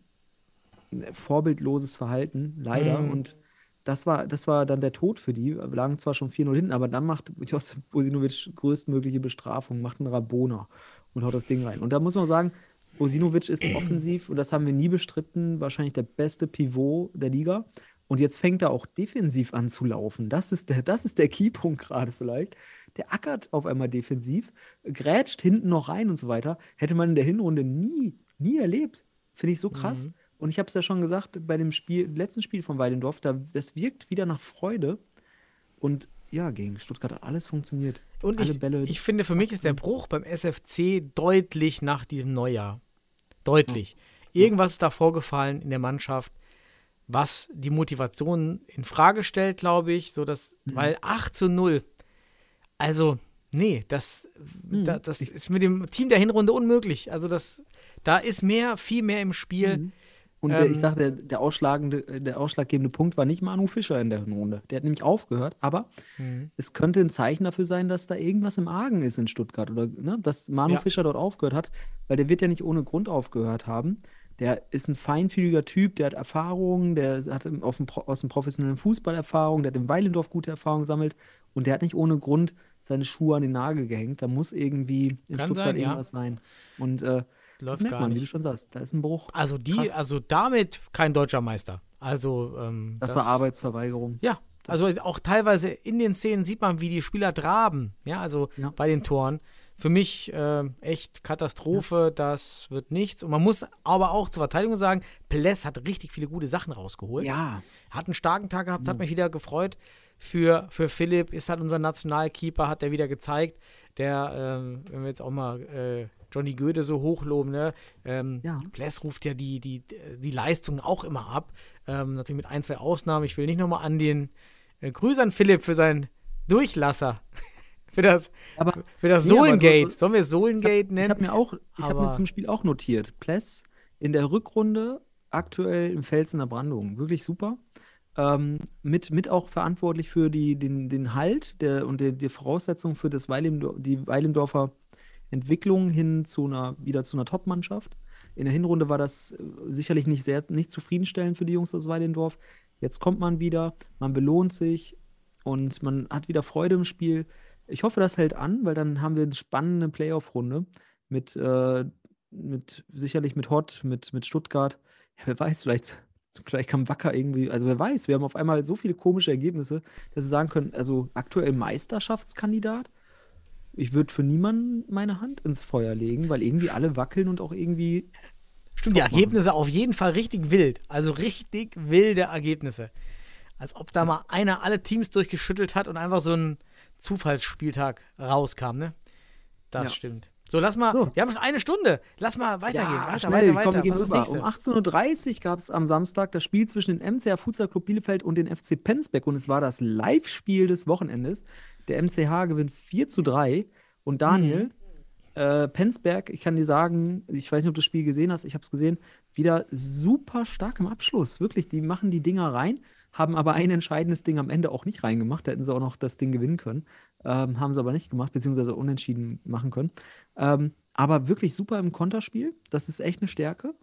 äh, vorbildloses Verhalten, leider. Mhm. Und das war, das war dann der Tod für die. Wir lagen zwar schon 4-0 hinten, aber dann macht Josip Bosinovic größtmögliche Bestrafung, macht einen Rabona und haut das Ding rein. Und da muss man sagen, Bosinovic ist offensiv, und das haben wir nie bestritten, wahrscheinlich der beste Pivot der Liga. Und jetzt fängt er auch defensiv an zu laufen. Das ist der, das ist der Keypunkt gerade vielleicht. Der ackert auf einmal defensiv, grätscht hinten noch rein und so weiter. Hätte man in der Hinrunde nie, nie erlebt. Finde ich so krass. Mhm. Und ich habe es ja schon gesagt, bei dem Spiel, letzten Spiel von Weidendorf, da, das wirkt wieder nach Freude. Und ja, gegen Stuttgart hat alles funktioniert. Und Alle ich, Bälle. ich finde, für mich ist der Bruch beim SFC deutlich nach diesem Neujahr. Deutlich. Irgendwas ist da vorgefallen in der Mannschaft, was die Motivation in Frage stellt, glaube ich. So dass, Mhm. Weil 8 zu 0, also, nee, das, Mhm. da, das ist mit dem Team der Hinrunde unmöglich. Also, das, da ist mehr, viel mehr im Spiel. Mhm. Und Ähm, ich sag, der, der, ausschlagende, der ausschlaggebende Punkt war nicht Manu Fischer in der Runde. Der hat nämlich aufgehört, aber Mhm. es könnte ein Zeichen dafür sein, dass da irgendwas im Argen ist in Stuttgart oder ne, dass Manu Ja. Fischer dort aufgehört hat, weil der wird ja nicht ohne Grund aufgehört haben. Der ist ein feinfühliger Typ, der hat Erfahrungen, der hat im, dem, aus dem professionellen Fußball Erfahrung, der hat im Weilendorf gute Erfahrungen gesammelt und der hat nicht ohne Grund seine Schuhe an den Nagel gehängt. Da muss irgendwie in Kann Stuttgart sein, ja. irgendwas sein. Und äh, das Läuft merkt gar man, wie du nicht. schon sagst, da ist ein Bruch. Also, die, Krass. also damit kein deutscher Meister. Also, ähm, Das, war Arbeitsverweigerung. Ja, also auch teilweise in den Szenen sieht man, wie die Spieler traben, ja, also Ja. bei den Toren. Für mich äh, echt Katastrophe, das wird nichts. Und man muss aber auch zur Verteidigung sagen, Pless hat richtig viele gute Sachen rausgeholt. Ja, Hat einen starken Tag gehabt, hat mich wieder gefreut. Für, für Philipp ist halt unser Nationalkeeper, hat er wieder gezeigt. Der, ähm, wenn wir jetzt auch mal äh, Johnny Göde so hochloben, ne? Ähm, Ja. Pless ruft ja die, die, die Leistung auch immer ab. Ähm, natürlich mit ein, zwei Ausnahmen. Ich will nicht nochmal an den äh, Grüße an Philipp für seinen Durchlasser. Für das, aber für das Solengate. Sollen wir es Solengate ich nennen? habe mir auch, ich habe mir zum Spiel auch notiert, Pless in der Rückrunde aktuell im Felsener Brandung. Wirklich super. Ähm, mit, mit auch verantwortlich für die, den, den Halt der, und die, die Voraussetzungen für das Weilimdor die Weilendorfer Entwicklung hin zu einer, wieder zu einer Top-Mannschaft. In der Hinrunde war das äh, sicherlich nicht sehr, nicht zufriedenstellend für die Jungs aus Weilendorf. Jetzt kommt man wieder, man belohnt sich und man hat wieder Freude im Spiel. Ich hoffe, das hält an, weil dann haben wir eine spannende Playoff-Runde mit, äh, mit sicherlich mit Hott, mit, mit Stuttgart. Ja, wer weiß, vielleicht, vielleicht kann Wacker irgendwie, also wer weiß, wir haben auf einmal so viele komische Ergebnisse, dass wir sagen können, also aktuell Meisterschaftskandidat. Ich würde für niemanden meine Hand ins Feuer legen, weil irgendwie alle wackeln und auch irgendwie. Stimmt, die top machen. Ergebnisse auf jeden Fall richtig wild. Also richtig wilde Ergebnisse. Als ob da mal einer alle Teams durchgeschüttelt hat und einfach so ein Zufallsspieltag rauskam, ne? Das Ja. stimmt. So, lass mal, So. wir haben schon eine Stunde. Lass mal weitergehen. Ja, weiter, schnell, weiter, komm, wir weiter. nächste? Um 18.30 Uhr gab es am Samstag das Spiel zwischen dem MCH Futsal Club Bielefeld und den FC Penzberg und es war das Live-Spiel des Wochenendes. Der MCH gewinnt 4 zu 3 und Daniel, Mhm. äh, Penzberg, ich kann dir sagen, ich weiß nicht, ob du das Spiel gesehen hast, ich habe es gesehen, wieder super stark im Abschluss. Wirklich, die machen die Dinger rein, haben aber ein entscheidendes Ding am Ende auch nicht reingemacht. Da hätten sie auch noch das Ding gewinnen können. Ähm, haben sie aber nicht gemacht, beziehungsweise unentschieden machen können. Ähm, aber wirklich super im Konterspiel. Das ist echt eine Stärke.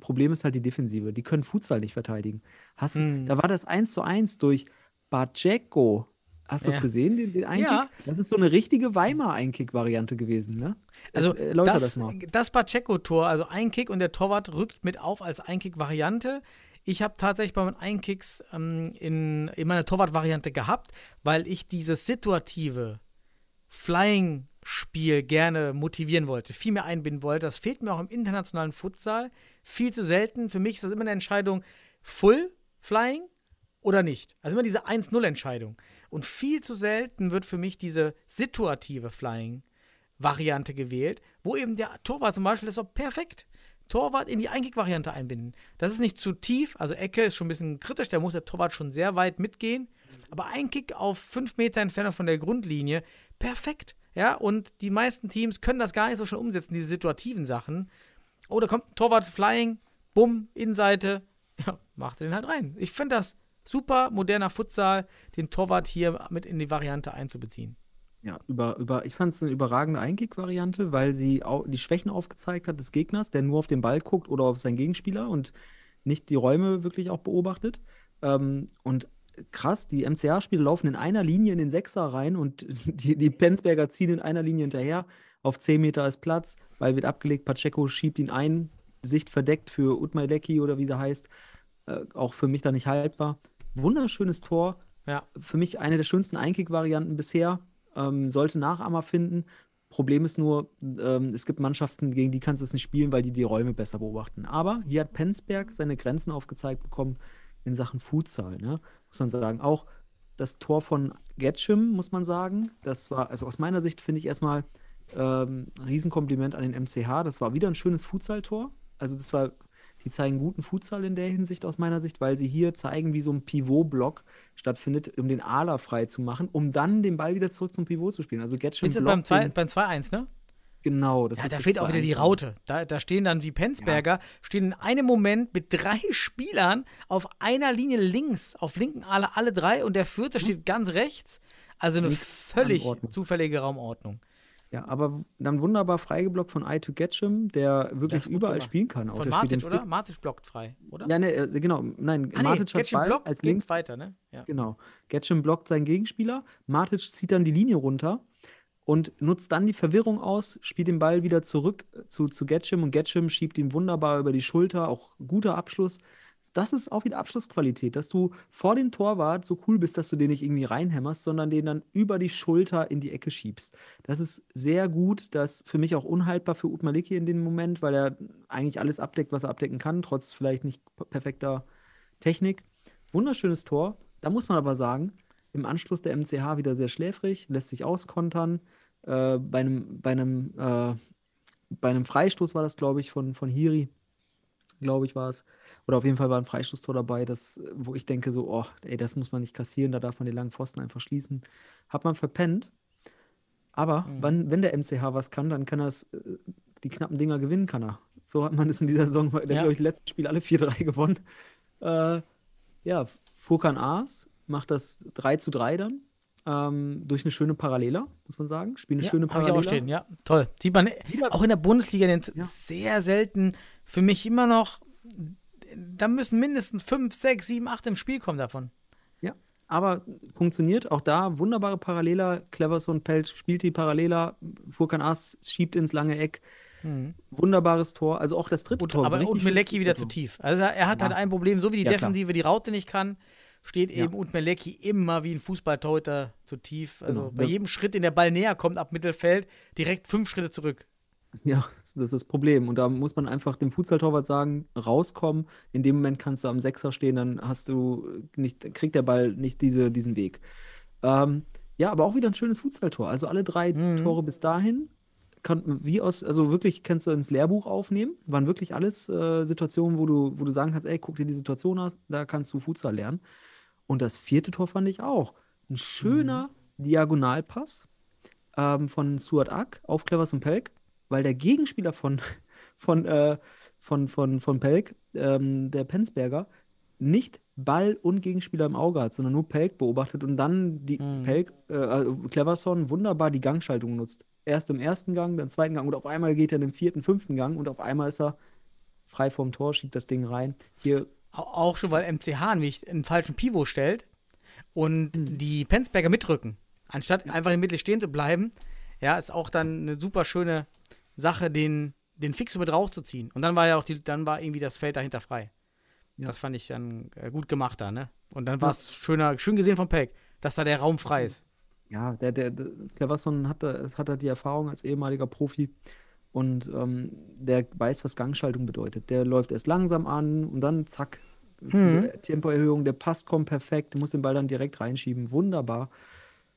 Problem ist halt die Defensive. Die können Futsal nicht verteidigen. Hast, Hm. Da war das 1 zu 1 durch Baceko. Hast du Ja. das gesehen, den, den Einkick? Ja. Das ist so eine richtige Weimar-Einkick-Variante gewesen, ne? Also Äh, das, das mal. das Pacheco-Tor, also Einkick und der Torwart rückt mit auf als Einkick-Variante. Ich habe tatsächlich bei meinen Einkicks ähm, in, in meiner Torwart-Variante gehabt, weil ich dieses situative Flying-Spiel gerne motivieren wollte, viel mehr einbinden wollte. Das fehlt mir auch im internationalen Futsal viel zu selten. Für mich ist das immer eine Entscheidung, Full Flying oder nicht. Also immer diese 1-0-Entscheidung. Und viel zu selten wird für mich diese situative Flying-Variante gewählt, wo eben der Torwart zum Beispiel ist auch perfekt. Torwart in die Einkick-Variante einbinden. Das ist nicht zu tief, also Ecke ist schon ein bisschen kritisch, da muss der Torwart schon sehr weit mitgehen. Aber Einkick auf 5 Meter Entfernung von der Grundlinie, perfekt. Ja, und die meisten Teams können das gar nicht so schnell umsetzen, diese situativen Sachen. Oh, da kommt ein Torwart Flying, bumm, Innenseite, <laughs> ja, macht den halt rein. Ich finde das super moderner Futsal, den Torwart hier mit in die Variante einzubeziehen. Ja, über, über, ich fand es eine überragende Einkick-Variante, weil sie au die Schwächen aufgezeigt hat des Gegners, der nur auf den Ball guckt oder auf seinen Gegenspieler und nicht die Räume wirklich auch beobachtet. Ähm, und krass, die MCA-Spieler laufen in einer Linie in den Sechser rein und <laughs> die, die Penzberger ziehen in einer Linie hinterher. Auf 10 Meter ist Platz, Ball wird abgelegt, Pacheco schiebt ihn ein, Sicht verdeckt für Utmailecki oder wie der heißt. Äh, auch für mich da nicht haltbar. Wunderschönes Tor. Ja. Für mich eine der schönsten Einkick-Varianten bisher. Ähm, sollte Nachahmer finden. Problem ist nur, ähm, es gibt Mannschaften, gegen die kannst du es nicht spielen, weil die die Räume besser beobachten. Aber hier hat Penzberg seine Grenzen aufgezeigt bekommen in Sachen Futsal. Ne? Muss man sagen. Auch das Tor von Getschim, muss man sagen, das war, also aus meiner Sicht finde ich erstmal ähm, ein Riesenkompliment an den MCH. Das war wieder ein schönes Futsal-Tor. Also das war, die zeigen guten Futsal in der Hinsicht aus meiner Sicht, weil sie hier zeigen, wie so ein Pivot-Block stattfindet, um den Ala frei zu machen, um dann den Ball wieder zurück zum Pivot zu spielen. Also beim blockt den- beim 2-1, ne? Genau, das Ja, ist da fehlt auch wieder die 2-1. Raute. Da, da stehen dann die Penzberger, stehen in einem Moment mit drei <laughs> Spielern auf einer Linie links, auf linken alle, alle drei und der vierte steht ganz rechts. Also eine Nicht völlig zufällige Raumordnung. Ja, aber dann wunderbar freigeblockt von I to Getchim, der wirklich überall gemacht. spielen kann. Auch Von Matic, den oder? Matic blockt frei, oder? Ja, ne, äh, genau. Nein, ah, nee, Matic hat Getschin Ball blockt, als links. weiter, ne? Ja. Genau. Getchim blockt seinen Gegenspieler. Matic zieht dann die Linie runter und nutzt dann die Verwirrung aus, spielt den Ball wieder zurück äh, zu, zu Getchim und Getchim schiebt ihn wunderbar über die Schulter. Auch guter Abschluss. Das ist auch wieder Abschlussqualität, dass du vor dem Torwart so cool bist, dass du den nicht irgendwie reinhämmerst, sondern den dann über die Schulter in die Ecke schiebst. Das ist sehr gut. Das ist für mich auch unhaltbar für Utmaliki in dem Moment, weil er eigentlich alles abdeckt, was er abdecken kann, trotz vielleicht nicht perfekter Technik. Wunderschönes Tor. Da muss man aber sagen, im Anschluss der MCH wieder sehr schläfrig, lässt sich auskontern. Äh, bei einem, bei einem, äh, bei einem Freistoß war das, glaube ich, von, von Hiri, glaube ich, war es. Oder auf jeden Fall war ein Freistoßtor dabei, das, wo ich denke, so, oh, ey, das muss man nicht kassieren, da darf man den langen Pfosten einfach schließen. Hat man verpennt. Aber Mhm. wann, wenn der MCH was kann, dann kann er es, äh, die knappen Dinger gewinnen, kann er. So hat man es in dieser Saison, Ja. glaube ich, letzten Spiel alle <laughs> 4-3 gewonnen. Äh, ja, Furkan Aas macht das 3 zu 3 dann. Ähm, durch eine schöne Paralela, muss man sagen. Spielt eine Ja, schöne hab ich auch stehen, ja. Toll. Sieht man auch in der Bundesliga den Ja. sehr selten. Für mich immer noch, da müssen mindestens fünf, sechs, sieben, acht im Spiel kommen davon. Ja, aber funktioniert. Auch da wunderbare Paralela. Cleverson Pelt spielt die Paralela. Furkan Aas schiebt ins lange Eck. Wunderbares Tor. Also auch das dritte Und, Tor. aber und Melecki wieder zu Tor. tief. Also er hat Ja. halt ein Problem, so wie die Ja, klar. Defensive die Raute nicht kann, steht Ja. eben und Melecki immer wie ein Fußballtorhüter zu tief. Also Genau. bei Ja. jedem Schritt, den der Ball näher kommt ab Mittelfeld, direkt fünf Schritte zurück. Ja, das ist das Problem. Und da muss man einfach dem Fußballtorwart sagen, rauskommen. In dem Moment kannst du am Sechser stehen, dann hast du nicht, kriegt der Ball nicht diese, diesen Weg. Ähm, ja, aber auch wieder ein schönes Fußballtor. Also alle drei Mhm. Tore bis dahin konnten wie aus, also wirklich kannst du ins Lehrbuch aufnehmen. Waren wirklich alles äh, Situationen, wo du, wo du sagen kannst, ey, guck dir die Situation an, da kannst du Futsal lernen. Und das vierte Tor fand ich auch. Ein schöner Diagonalpass ähm, von Suat Ak auf Clevers und Pelk, weil der Gegenspieler von, <laughs> von, äh, von, von, von Pelk, ähm, der Penzberger, nicht Ball und Gegenspieler im Auge hat, sondern nur Pelk beobachtet und dann die Mhm. Pelk, äh, also Cleverson wunderbar die Gangschaltung nutzt. Erst im ersten Gang, dann im zweiten Gang und auf einmal geht er in den vierten, fünften Gang und auf einmal ist er frei vorm Tor, schiebt das Ding rein. Hier, Au- Auch schon, weil MCH nämlich einen falschen Pivot stellt und Mhm. die Penzberger mitrücken. Anstatt einfach in der Mitte stehen zu bleiben, ja, ist auch dann eine super schöne Sache, den, den Fixo mit rauszuziehen. Und dann war ja auch die, dann war irgendwie das Feld dahinter frei. Ja. Das fand ich dann äh, gut gemacht da, ne? Und dann war es schöner, schön gesehen von Peck, dass da der Raum frei ist. Ja, der, der, der Cleverson hat, hat da die Erfahrung als ehemaliger Profi und ähm, der weiß, was Gangschaltung bedeutet. Der läuft erst langsam an und dann zack, Mhm. Tempoerhöhung, der Pass kommt perfekt, muss den Ball dann direkt reinschieben. Wunderbar.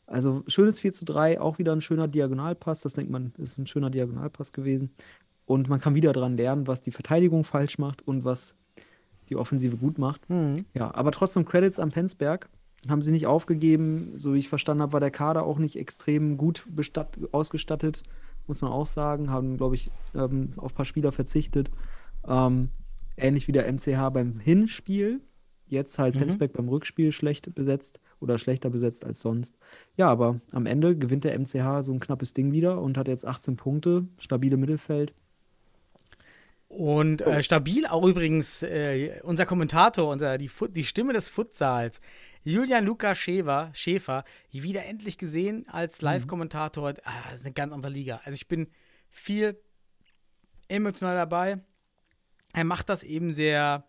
Also schönes 4 zu 3, auch wieder ein schöner Diagonalpass. Das denkt man, ist ein schöner Diagonalpass gewesen. Und man kann wieder dran lernen, was die Verteidigung falsch macht und was die Offensive gut macht. Mhm. Ja, aber trotzdem Credits am Penzberg. Haben sie nicht aufgegeben. So wie ich verstanden habe, war der Kader auch nicht extrem gut ausgestattet, muss man auch sagen. Haben, glaube ich, ähm, auf ein paar Spieler verzichtet. Ähm, ähnlich wie der MCH beim Hinspiel. Jetzt halt Mhm. Penzberg beim Rückspiel schlecht besetzt oder schlechter besetzt als sonst. Ja, aber am Ende gewinnt der MCH so ein knappes Ding wieder und hat jetzt 18 Punkte, stabile Mittelfeld. Und Oh. äh, stabil auch übrigens äh, unser Kommentator, unser, die, die Stimme des Futsals, Julian Luca Schäfer, Schäfer, wieder endlich gesehen als Live-Kommentator. Ah, das ist eine ganz andere Liga. Also ich bin viel emotional dabei. Er macht das eben sehr,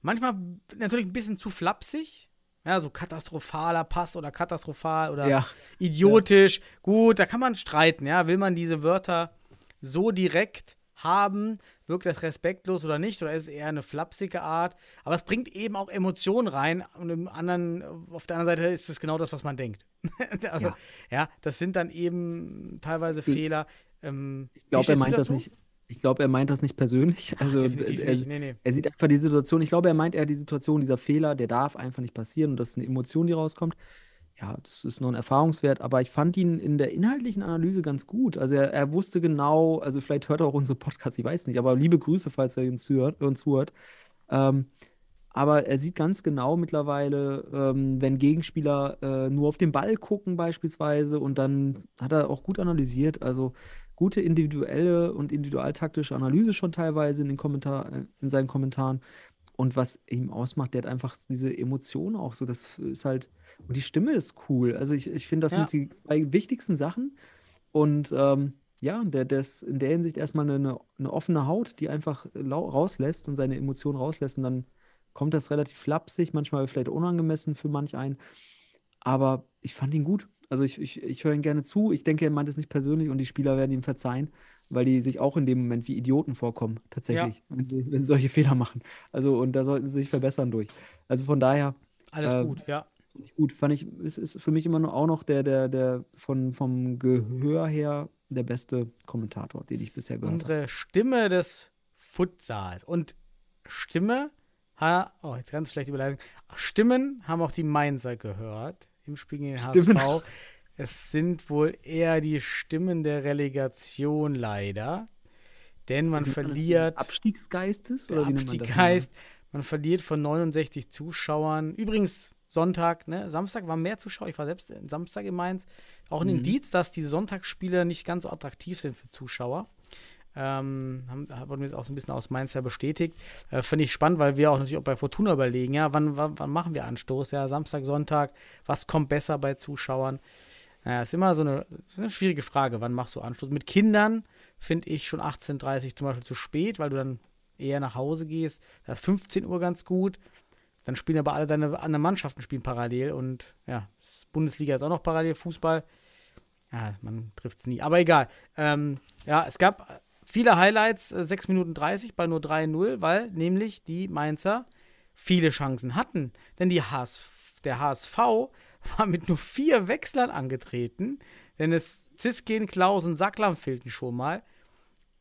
manchmal natürlich ein bisschen zu flapsig, Ja, so katastrophaler Pass oder katastrophal oder Ja. idiotisch. Gut, da kann man streiten, ja. Will man diese Wörter so direkt haben? Wirkt das respektlos oder nicht? Oder ist es eher eine flapsige Art? Aber es bringt eben auch Emotionen rein. Und im anderen, auf der anderen Seite ist es genau das, was man denkt. <laughs> also, ja. Ja. das sind dann eben teilweise Fehler. Ähm, Ich glaube, er meint das nicht. Ich glaube, er meint das nicht persönlich. Also Definitiv er. Nee, nee. er sieht einfach die Situation. Ich glaube, er meint eher die Situation, dieser Fehler, der darf einfach nicht passieren und das ist eine Emotion, die rauskommt. Ja, das ist nur ein Erfahrungswert, aber ich fand ihn in der inhaltlichen Analyse ganz gut. Also er, er wusste genau, also vielleicht hört er auch unsere Podcasts, ich weiß nicht, aber liebe Grüße, falls er uns zuhört. Uns zuhört. Ähm, aber er sieht ganz genau mittlerweile, ähm, wenn Gegenspieler äh, nur auf den Ball gucken beispielsweise und dann hat er auch gut analysiert, also gute individuelle und individualtaktische Analyse schon teilweise in den Kommentar, in seinen Kommentaren. Und was ihm ausmacht, der hat einfach diese Emotionen auch so, das ist halt, und die Stimme ist cool. Also ich, ich finde, das Ja. sind die zwei wichtigsten Sachen. Und ähm, ja, der, der ist in der Hinsicht erstmal eine, eine offene Haut, die einfach rauslässt und seine Emotionen rauslässt. Und dann kommt das relativ flapsig, manchmal vielleicht unangemessen für manch einen. Aber ich fand ihn gut. Also ich, ich, ich höre ihn gerne zu. Ich denke, er meint es nicht persönlich und die Spieler werden ihm verzeihen, weil die sich auch in dem Moment wie Idioten vorkommen, tatsächlich, wenn, die- wenn sie solche <laughs> Fehler machen. Also und da sollten sie sich verbessern durch. Also von daher Alles äh, gut, ja. fand ich gut. Fand ich, es ist für mich immer nur auch noch der, der, der von, vom Gehör her der beste Kommentator, den ich bisher gehört habe. Unsere Stimme des Futsals. Und Stimme, ha, oh, jetzt ganz schlechte Überleitung. Stimmen haben auch die Mainzer gehört im Spiel gegen den Stimmen. HSV. Es sind wohl eher die Stimmen der Relegation leider. Denn man verliert Abstiegsgeistes der oder wie nennt man das? Heißt, man verliert von 69 Zuschauern. Übrigens, Sonntag, ne? Samstag waren mehr Zuschauer. Ich war selbst Samstag in Mainz. Auch ein Mhm. Indiz, dass diese Sonntagsspiele nicht ganz so attraktiv sind für Zuschauer. Ähm, haben, haben- wurde mir jetzt auch so ein bisschen aus Mainz ja bestätigt. Äh, Finde ich spannend, weil wir auch natürlich auch bei Fortuna überlegen, ja, wann, wann, wann machen wir Anstoß? Ja, Samstag, Sonntag, was kommt besser bei Zuschauern? Naja, ist immer so eine, eine schwierige Frage, wann machst du Anstoß? Mit Kindern finde ich schon 18.30 zum Beispiel zu spät, weil du dann eher nach Hause gehst. Da ist 15 Uhr ganz gut. Dann spielen aber alle deine anderen Mannschaften spielen parallel und ja, Bundesliga ist auch noch parallel, Fußball. Ja, man trifft es nie. Aber egal. Ähm, ja, es gab viele Highlights, äh, 6 Minuten 30 bei nur 3-0, weil nämlich die Mainzer viele Chancen hatten. Denn die HS, der HSV <laughs> war mit nur vier Wechslern angetreten, denn es Ziskin, Klaus und Sacklam fehlten schon mal.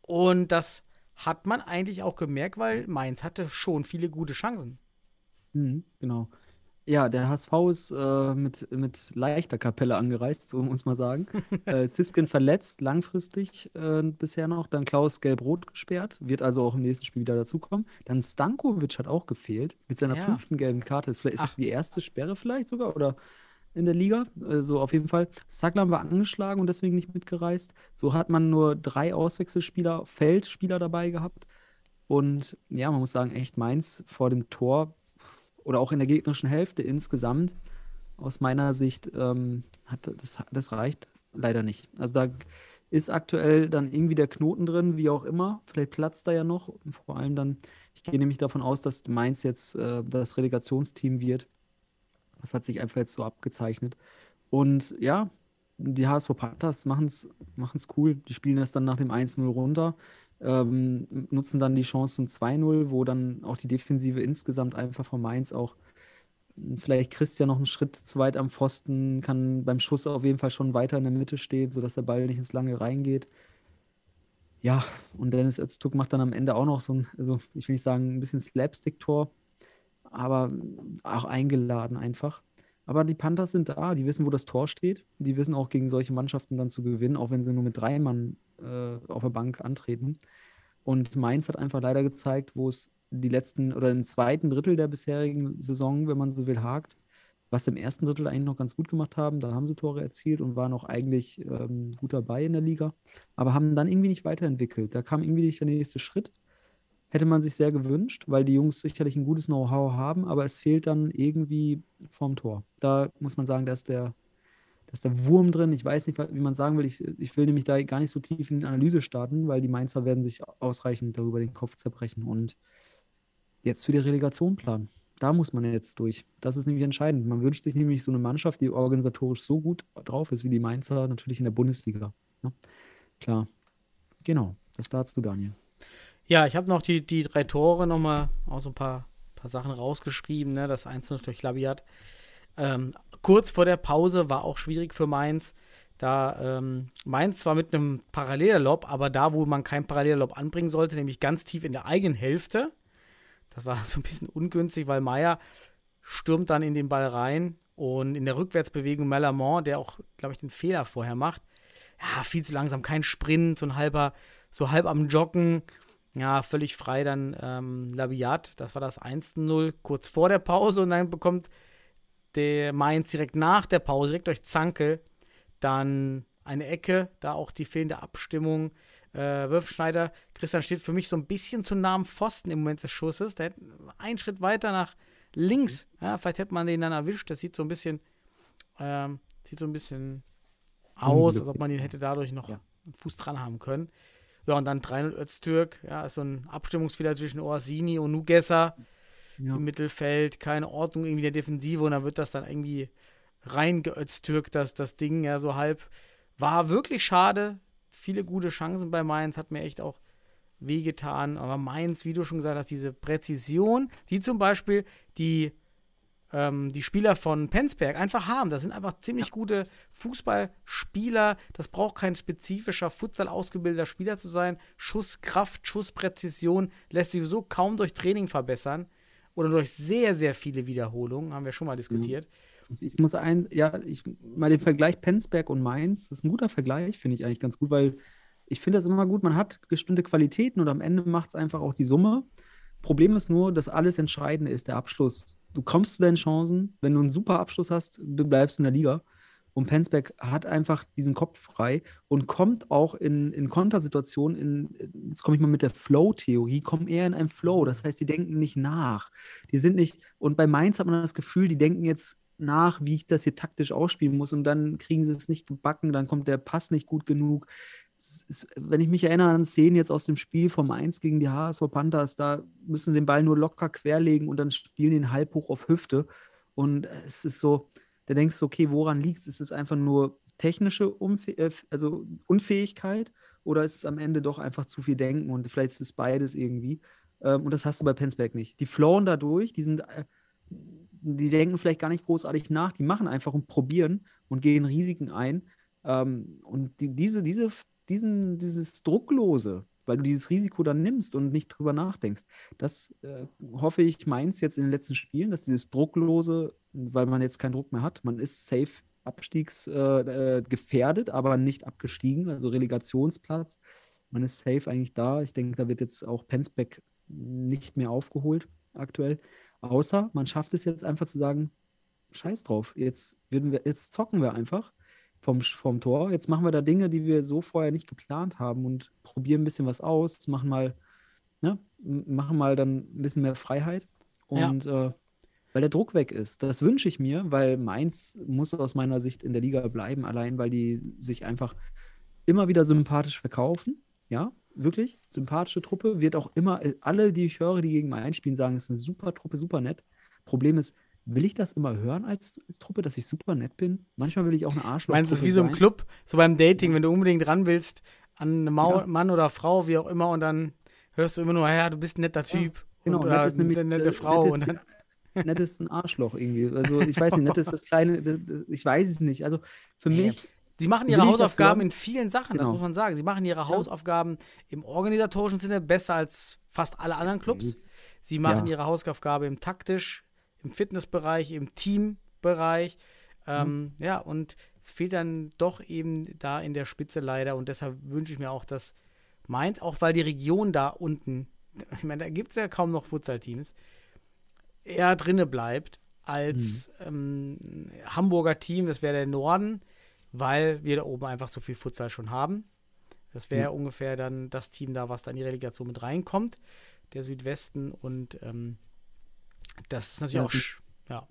Und das hat man eigentlich auch gemerkt, weil Mainz hatte schon viele gute Chancen. Mhm, genau. Ja, der HSV ist äh, mit, mit leichter Kapelle angereist, so muss man sagen. <laughs> äh, Siskin verletzt, langfristig äh, bisher noch. Dann Klaus gelb-rot gesperrt, wird also auch im nächsten Spiel wieder dazukommen. Dann Stankovic hat auch gefehlt, mit seiner Ja. fünften gelben Karte. Ist, vielleicht, ist das die erste Sperre vielleicht sogar oder in der Liga? So auf jeden Fall. Saglam war angeschlagen und deswegen nicht mitgereist. So hat man nur drei Auswechselspieler, Feldspieler dabei gehabt. Und ja, man muss sagen, echt Mainz vor dem Tor oder auch in der gegnerischen Hälfte insgesamt, aus meiner Sicht, ähm, hat das, das reicht leider nicht. Also da ist aktuell dann irgendwie der Knoten drin, wie auch immer. Vielleicht platzt da ja noch. Und vor allem dann, ich gehe nämlich davon aus, dass Mainz jetzt äh, das Relegationsteam wird. Das hat sich einfach jetzt so abgezeichnet. Und ja, die HSV Panthers machen es cool. Die spielen es dann nach dem 1-0 runter ähm, nutzen dann die Chance zum 2-0, wo dann auch die Defensive insgesamt einfach von Mainz auch hm, vielleicht Christian noch einen Schritt zu weit am Pfosten, kann beim Schuss auf jeden Fall schon weiter in der Mitte stehen, sodass der Ball nicht ins Lange reingeht. Ja, und Dennis Öztürk macht dann am Ende auch noch so ein, also ich will nicht sagen, ein bisschen Slapstick-Tor, aber auch eingeladen einfach. Aber die Panthers sind da, die wissen, wo das Tor steht. Die wissen auch gegen solche Mannschaften dann zu gewinnen, auch wenn sie nur mit drei Mann äh, auf der Bank antreten. Und Mainz hat einfach leider gezeigt, wo es die letzten oder im zweiten Drittel der bisherigen Saison, wenn man so will, hakt, was im ersten Drittel eigentlich noch ganz gut gemacht haben. Da haben sie Tore erzielt und waren auch eigentlich ähm, gut dabei in der Liga, aber haben dann irgendwie nicht weiterentwickelt. Da kam irgendwie nicht der nächste Schritt. Hätte man sich sehr gewünscht, weil die Jungs sicherlich ein gutes Know-how haben, aber es fehlt dann irgendwie vorm Tor. Da muss man sagen, da ist da ist der Wurm drin. Ich weiß nicht, wie man sagen will. Ich, ich will nämlich da gar nicht so tief in die Analyse starten, weil die Mainzer werden sich ausreichend darüber den Kopf zerbrechen und jetzt für die Relegation planen. da muss man jetzt durch. Das ist nämlich entscheidend. Man wünscht sich nämlich so eine Mannschaft, die organisatorisch so gut drauf ist wie die Mainzer, natürlich in der Bundesliga. Ne? Klar. Genau. Das dazu, Daniel. Ja, ich habe noch die, die drei Tore nochmal auch so ein paar, paar Sachen rausgeschrieben. Ne? Das Einzelne durch Labiat. Ähm, kurz vor der Pause war auch schwierig für Mainz. Da ähm, Mainz zwar mit einem Parallellob, aber da, wo man keinen Parallellob anbringen sollte, nämlich ganz tief in der eigenen Hälfte. Das war <laughs> so ein bisschen ungünstig, weil Meier stürmt dann in den Ball rein und in der Rückwärtsbewegung Malamont, der auch, glaube ich, den Fehler vorher macht, ja, viel zu langsam, kein Sprint, so ein halber, so halb am Joggen, ja, völlig frei dann ähm, Labiat, das war das 1-0 kurz vor der Pause und dann bekommt der Mainz direkt nach der Pause, direkt durch Zanke, dann eine Ecke, da auch die fehlende Abstimmung. Äh, Würfschneider, Christian steht für mich so ein bisschen zu nah am Pfosten im Moment des Schusses. Der hat einen Schritt weiter nach links. Ja, vielleicht hätte man den dann erwischt. Das sieht so ein bisschen, ähm, sieht so ein bisschen aus, als ob man ihn hätte dadurch noch ja. einen Fuß dran haben können. Ja, und dann 3-0 Öztürk. Ja, ist so ein Abstimmungsfehler zwischen Orsini und Nugessa ja. im Mittelfeld. Keine Ordnung irgendwie der Defensive und dann wird das dann irgendwie reingeöztürkt, das, das Ding ja so halb. War wirklich schade. Viele gute Chancen bei Mainz, hat mir echt auch wehgetan. Aber Mainz, wie du schon gesagt hast, diese Präzision, die zum Beispiel die, ähm, die Spieler von Penzberg einfach haben. Das sind einfach ziemlich gute Fußballspieler. Das braucht kein spezifischer Futsal ausgebildeter Spieler zu sein. Schusskraft, Schusspräzision lässt sich so kaum durch Training verbessern oder durch sehr, sehr viele Wiederholungen, haben wir schon mal diskutiert. Mhm. Ich muss ein, ja, ich mal den Vergleich Penzberg und Mainz, das ist ein guter Vergleich, finde ich eigentlich ganz gut, weil ich finde das immer gut, man hat bestimmte Qualitäten und am Ende macht es einfach auch die Summe. Problem ist nur, dass alles Entscheidende ist, der Abschluss. Du kommst zu deinen Chancen, wenn du einen super Abschluss hast, du bleibst in der Liga. Und Penzberg hat einfach diesen Kopf frei und kommt auch in, in Kontersituationen, in, jetzt komme ich mal mit der Flow-Theorie, kommen eher in einen Flow. Das heißt, die denken nicht nach. Die sind nicht, und bei Mainz hat man das Gefühl, die denken jetzt nach, wie ich das hier taktisch ausspielen muss und dann kriegen sie es nicht gebacken, dann kommt der Pass nicht gut genug. Wenn ich mich erinnere an Szenen jetzt aus dem Spiel vom 1 gegen die HSV Panthers, da müssen sie den Ball nur locker querlegen und dann spielen den halb hoch auf Hüfte. Und es ist so, da denkst du, okay, woran liegt es? Ist es einfach nur technische Unfäh äh, also Unfähigkeit oder ist es am Ende doch einfach zu viel Denken und vielleicht ist es beides irgendwie. Ähm, und das hast du bei Penzberg nicht. Die flowen dadurch, die sind, äh, die denken vielleicht gar nicht großartig nach, die machen einfach und probieren und gehen Risiken ein. Ähm, und die, diese, diese, diesen, dieses Drucklose, weil du dieses Risiko dann nimmst und nicht drüber nachdenkst. Das äh, hoffe ich meins jetzt in den letzten Spielen, dass dieses Drucklose, weil man jetzt keinen Druck mehr hat, man ist safe abstiegsgefährdet, äh, äh aber nicht abgestiegen, also Relegationsplatz. Man ist safe eigentlich da. Ich denke, da wird jetzt auch Penzbeck nicht mehr aufgeholt aktuell. Außer man schafft es jetzt einfach zu sagen, scheiß drauf, jetzt, wir, jetzt zocken wir einfach vom, vom Tor. Jetzt machen wir da Dinge, die wir so vorher nicht geplant haben und probieren ein bisschen was aus, machen mal, ne, machen mal dann ein bisschen mehr Freiheit. Und ja. äh, weil der Druck weg ist. Das wünsche ich mir, weil Mainz muss aus meiner Sicht in der Liga bleiben, allein weil die sich einfach immer wieder sympathisch verkaufen. Ja, wirklich. Sympathische Truppe wird auch immer, alle, die ich höre, die gegen Mainz spielen, sagen, es ist eine super Truppe, super nett. Problem ist, will ich das immer hören als, als Truppe, dass ich super nett bin? Manchmal will ich auch eine Arschloch. Meinst du, es ist wie so im Club, so beim Dating, wenn du unbedingt ran willst an eine Mau ja. Mann oder Frau, wie auch immer, und dann hörst du immer nur, ja, du bist ein netter Typ. Ja, genau, und, oder eine nette Frau. Nett ist, nett ist ein Arschloch irgendwie. Also ich weiß nicht, nett ist das kleine, ich weiß es nicht. Also für hey. mich. Sie machen ihre Hausaufgaben in vielen Sachen, genau. das muss man sagen. Sie machen ihre Hausaufgaben im organisatorischen Sinne besser als fast alle anderen Clubs. Sie machen ja. ihre Hausaufgabe im taktisch, im Fitnessbereich, im Teambereich. Ähm, mhm. Ja, und es fehlt dann doch eben da in der Spitze leider. Und deshalb wünsche ich mir auch, dass Mainz, auch weil die Region da unten, <laughs> ich meine, da gibt es ja kaum noch Futsal-Teams, eher drinne bleibt als mhm. ähm, Hamburger Team, das wäre der Norden, weil wir da oben einfach so viel Futsal schon haben. Das wäre mhm. ungefähr dann das Team da, was dann in die Relegation mit reinkommt, der Südwesten. Und ähm, das ist natürlich ja, auch, ja.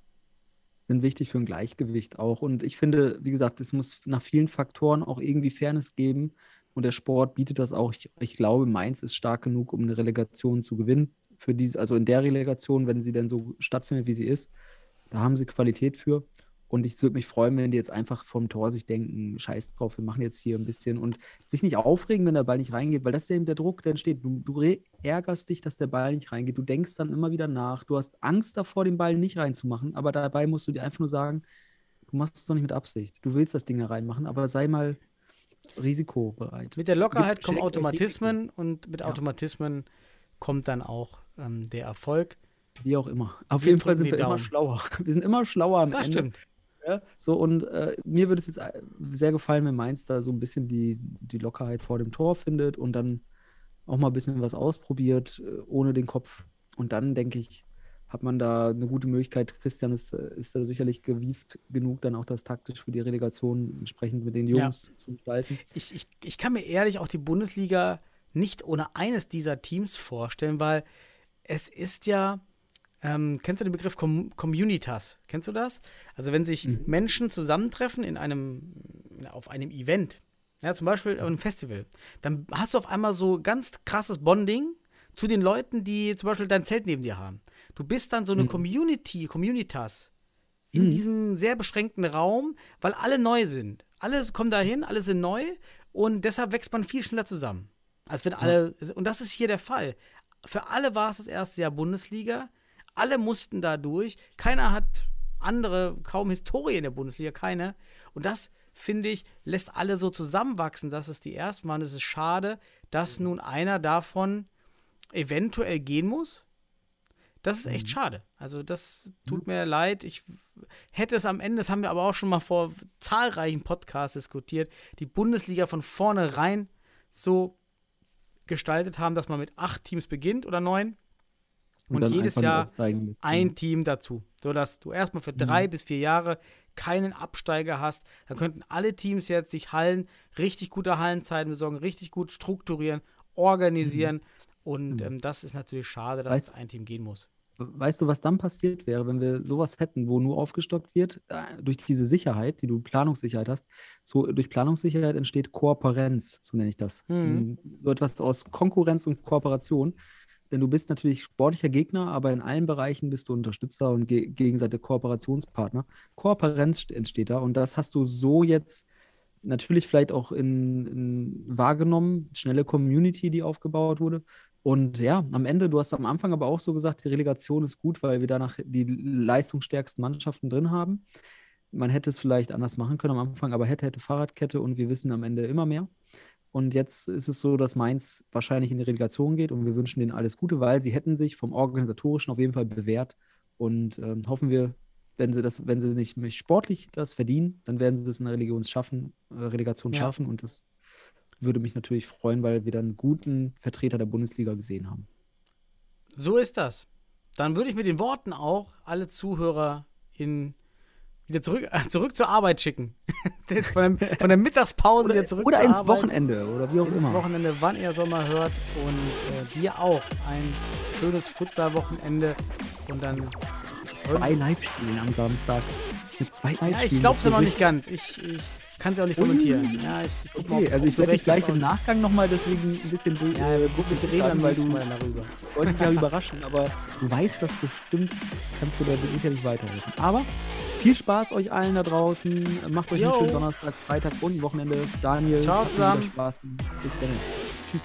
Sind wichtig für ein Gleichgewicht auch. Und ich finde, wie gesagt, es muss nach vielen Faktoren auch irgendwie Fairness geben. Und der Sport bietet das auch. Ich, ich glaube, Mainz ist stark genug, um eine Relegation zu gewinnen. Für diese, also in der Relegation, wenn sie denn so stattfindet, wie sie ist. Da haben sie Qualität für. Und ich würde mich freuen, wenn die jetzt einfach vom Tor sich denken, scheiß drauf, wir machen jetzt hier ein bisschen und sich nicht aufregen, wenn der Ball nicht reingeht, weil das ist eben der Druck, der entsteht. Du, du ärgerst dich, dass der Ball nicht reingeht. Du denkst dann immer wieder nach. Du hast Angst davor, den Ball nicht reinzumachen, aber dabei musst du dir einfach nur sagen, du machst es doch nicht mit Absicht. Du willst das Ding da reinmachen, aber sei mal risikobereit. Mit der Lockerheit kommen Automatismen und mit Ja. Automatismen kommt dann auch ähm, der Erfolg. Wie auch immer. Auf Wir jeden Fall sind wir immer Daumen. schlauer. <laughs> Wir sind immer schlauer am Das Ende. stimmt. Ja, so und äh, mir würde es jetzt äh, sehr gefallen, wenn Mainz da so ein bisschen die, die Lockerheit vor dem Tor findet und dann auch mal ein bisschen was ausprobiert, äh, ohne den Kopf. Und dann denke ich, hat man da eine gute Möglichkeit. Christian ist, äh, ist da sicherlich gewieft genug, dann auch das taktisch für die Relegation entsprechend mit den Ja. Jungs zu gestalten. Ich, ich, ich kann mir ehrlich auch die Bundesliga nicht ohne eines dieser Teams vorstellen, weil es ist ja, ähm, kennst du den Begriff Com Communitas? Kennst du das? Also wenn sich Mhm. Menschen zusammentreffen in einem, auf einem Event, ja, zum Beispiel auf einem Festival, dann hast du auf einmal so ganz krasses Bonding zu den Leuten, die zum Beispiel dein Zelt neben dir haben. Du bist dann so eine Mhm. Community, Communitas in Mhm. diesem sehr beschränkten Raum, weil alle neu sind. Alle kommen dahin, alle sind neu und deshalb wächst man viel schneller zusammen. Als wenn alle, und das ist hier der Fall. Für alle war es das erste Jahr Bundesliga. Alle mussten da durch. Keiner hat andere, kaum Historie in der Bundesliga, keine. Und das, finde ich, lässt alle so zusammenwachsen, dass es die ersten waren. Es ist schade, dass nun einer davon eventuell gehen muss. Das ist echt schade. Also das tut mir leid. Ich hätte es am Ende, das haben wir aber auch schon mal vor zahlreichen Podcasts diskutiert, die Bundesliga von vornherein so gestaltet haben, dass man mit acht Teams beginnt oder neun und, dann jedes Jahr ein Team dazu, sodass du erstmal für drei bis vier Jahre keinen Absteiger hast. Dann könnten alle Teams jetzt sich Hallen, richtig gute Hallenzeiten besorgen, richtig gut strukturieren, organisieren. Und ähm, das ist natürlich schade, dass Weißt- es ein Team gehen muss. Weißt du, was dann passiert wäre, wenn wir sowas hätten, wo nur aufgestockt wird, äh, durch diese Sicherheit, die du Planungssicherheit hast, so durch Planungssicherheit entsteht Kooperenz, so nenne ich das. Mhm. Mm, So etwas aus Konkurrenz und Kooperation. Denn du bist natürlich sportlicher Gegner, aber in allen Bereichen bist du Unterstützer und ge gegenseitig Kooperationspartner. Kooperenz st- entsteht da und das hast du so jetzt natürlich vielleicht auch in, in wahrgenommen, schnelle Community, die aufgebaut wurde. Und ja, am Ende, du hast am Anfang aber auch so gesagt, die Relegation ist gut, weil wir danach die leistungsstärksten Mannschaften drin haben. Man hätte es vielleicht anders machen können am Anfang, aber hätte, hätte Fahrradkette und wir wissen am Ende immer mehr. Und jetzt ist es so, dass Mainz wahrscheinlich in die Relegation geht und wir wünschen denen alles Gute, weil sie hätten sich vom Organisatorischen auf jeden Fall bewährt. Und ähm, hoffen wir, wenn sie das, wenn sie nicht, nicht sportlich das verdienen, dann werden sie das in der Religions schaffen, äh, Relegation Ja. schaffen. Und das würde mich natürlich freuen, weil wir dann einen guten Vertreter der Bundesliga gesehen haben. So ist das. Dann würde ich mit den Worten auch alle Zuhörer in wieder zurück, <laughs> zurück zur Arbeit schicken. <laughs> von, der, von der Mittagspause wieder zurück oder zur ins Arbeit. Wochenende oder wie auch ins immer. Wochenende, wann ihr Sommer hört und äh, dir auch ein schönes Futsal-Wochenende und dann Zwei Live-Spielen am Samstag. Mit zwei Live-Spielen. ja, ich es wird noch nicht ganz. Ich, ich kann ja auch nicht kommentieren. Ja, ich, ich guck mal, Okay, ob- also ich werde dich gleich im Nachgang nochmal deswegen ein bisschen. Ja, wir bisschen drehen dann weil nächstes du Mal darüber. <laughs> wollte dich ja überraschen, aber du weißt das bestimmt, kannst du da sicherlich weiterhelfen. Aber viel Spaß euch allen da draußen. Macht euch Jo. einen schönen Donnerstag, Freitag und Wochenende. Daniel, Ciao zusammen. Spaß. Bis dann. Tschüss.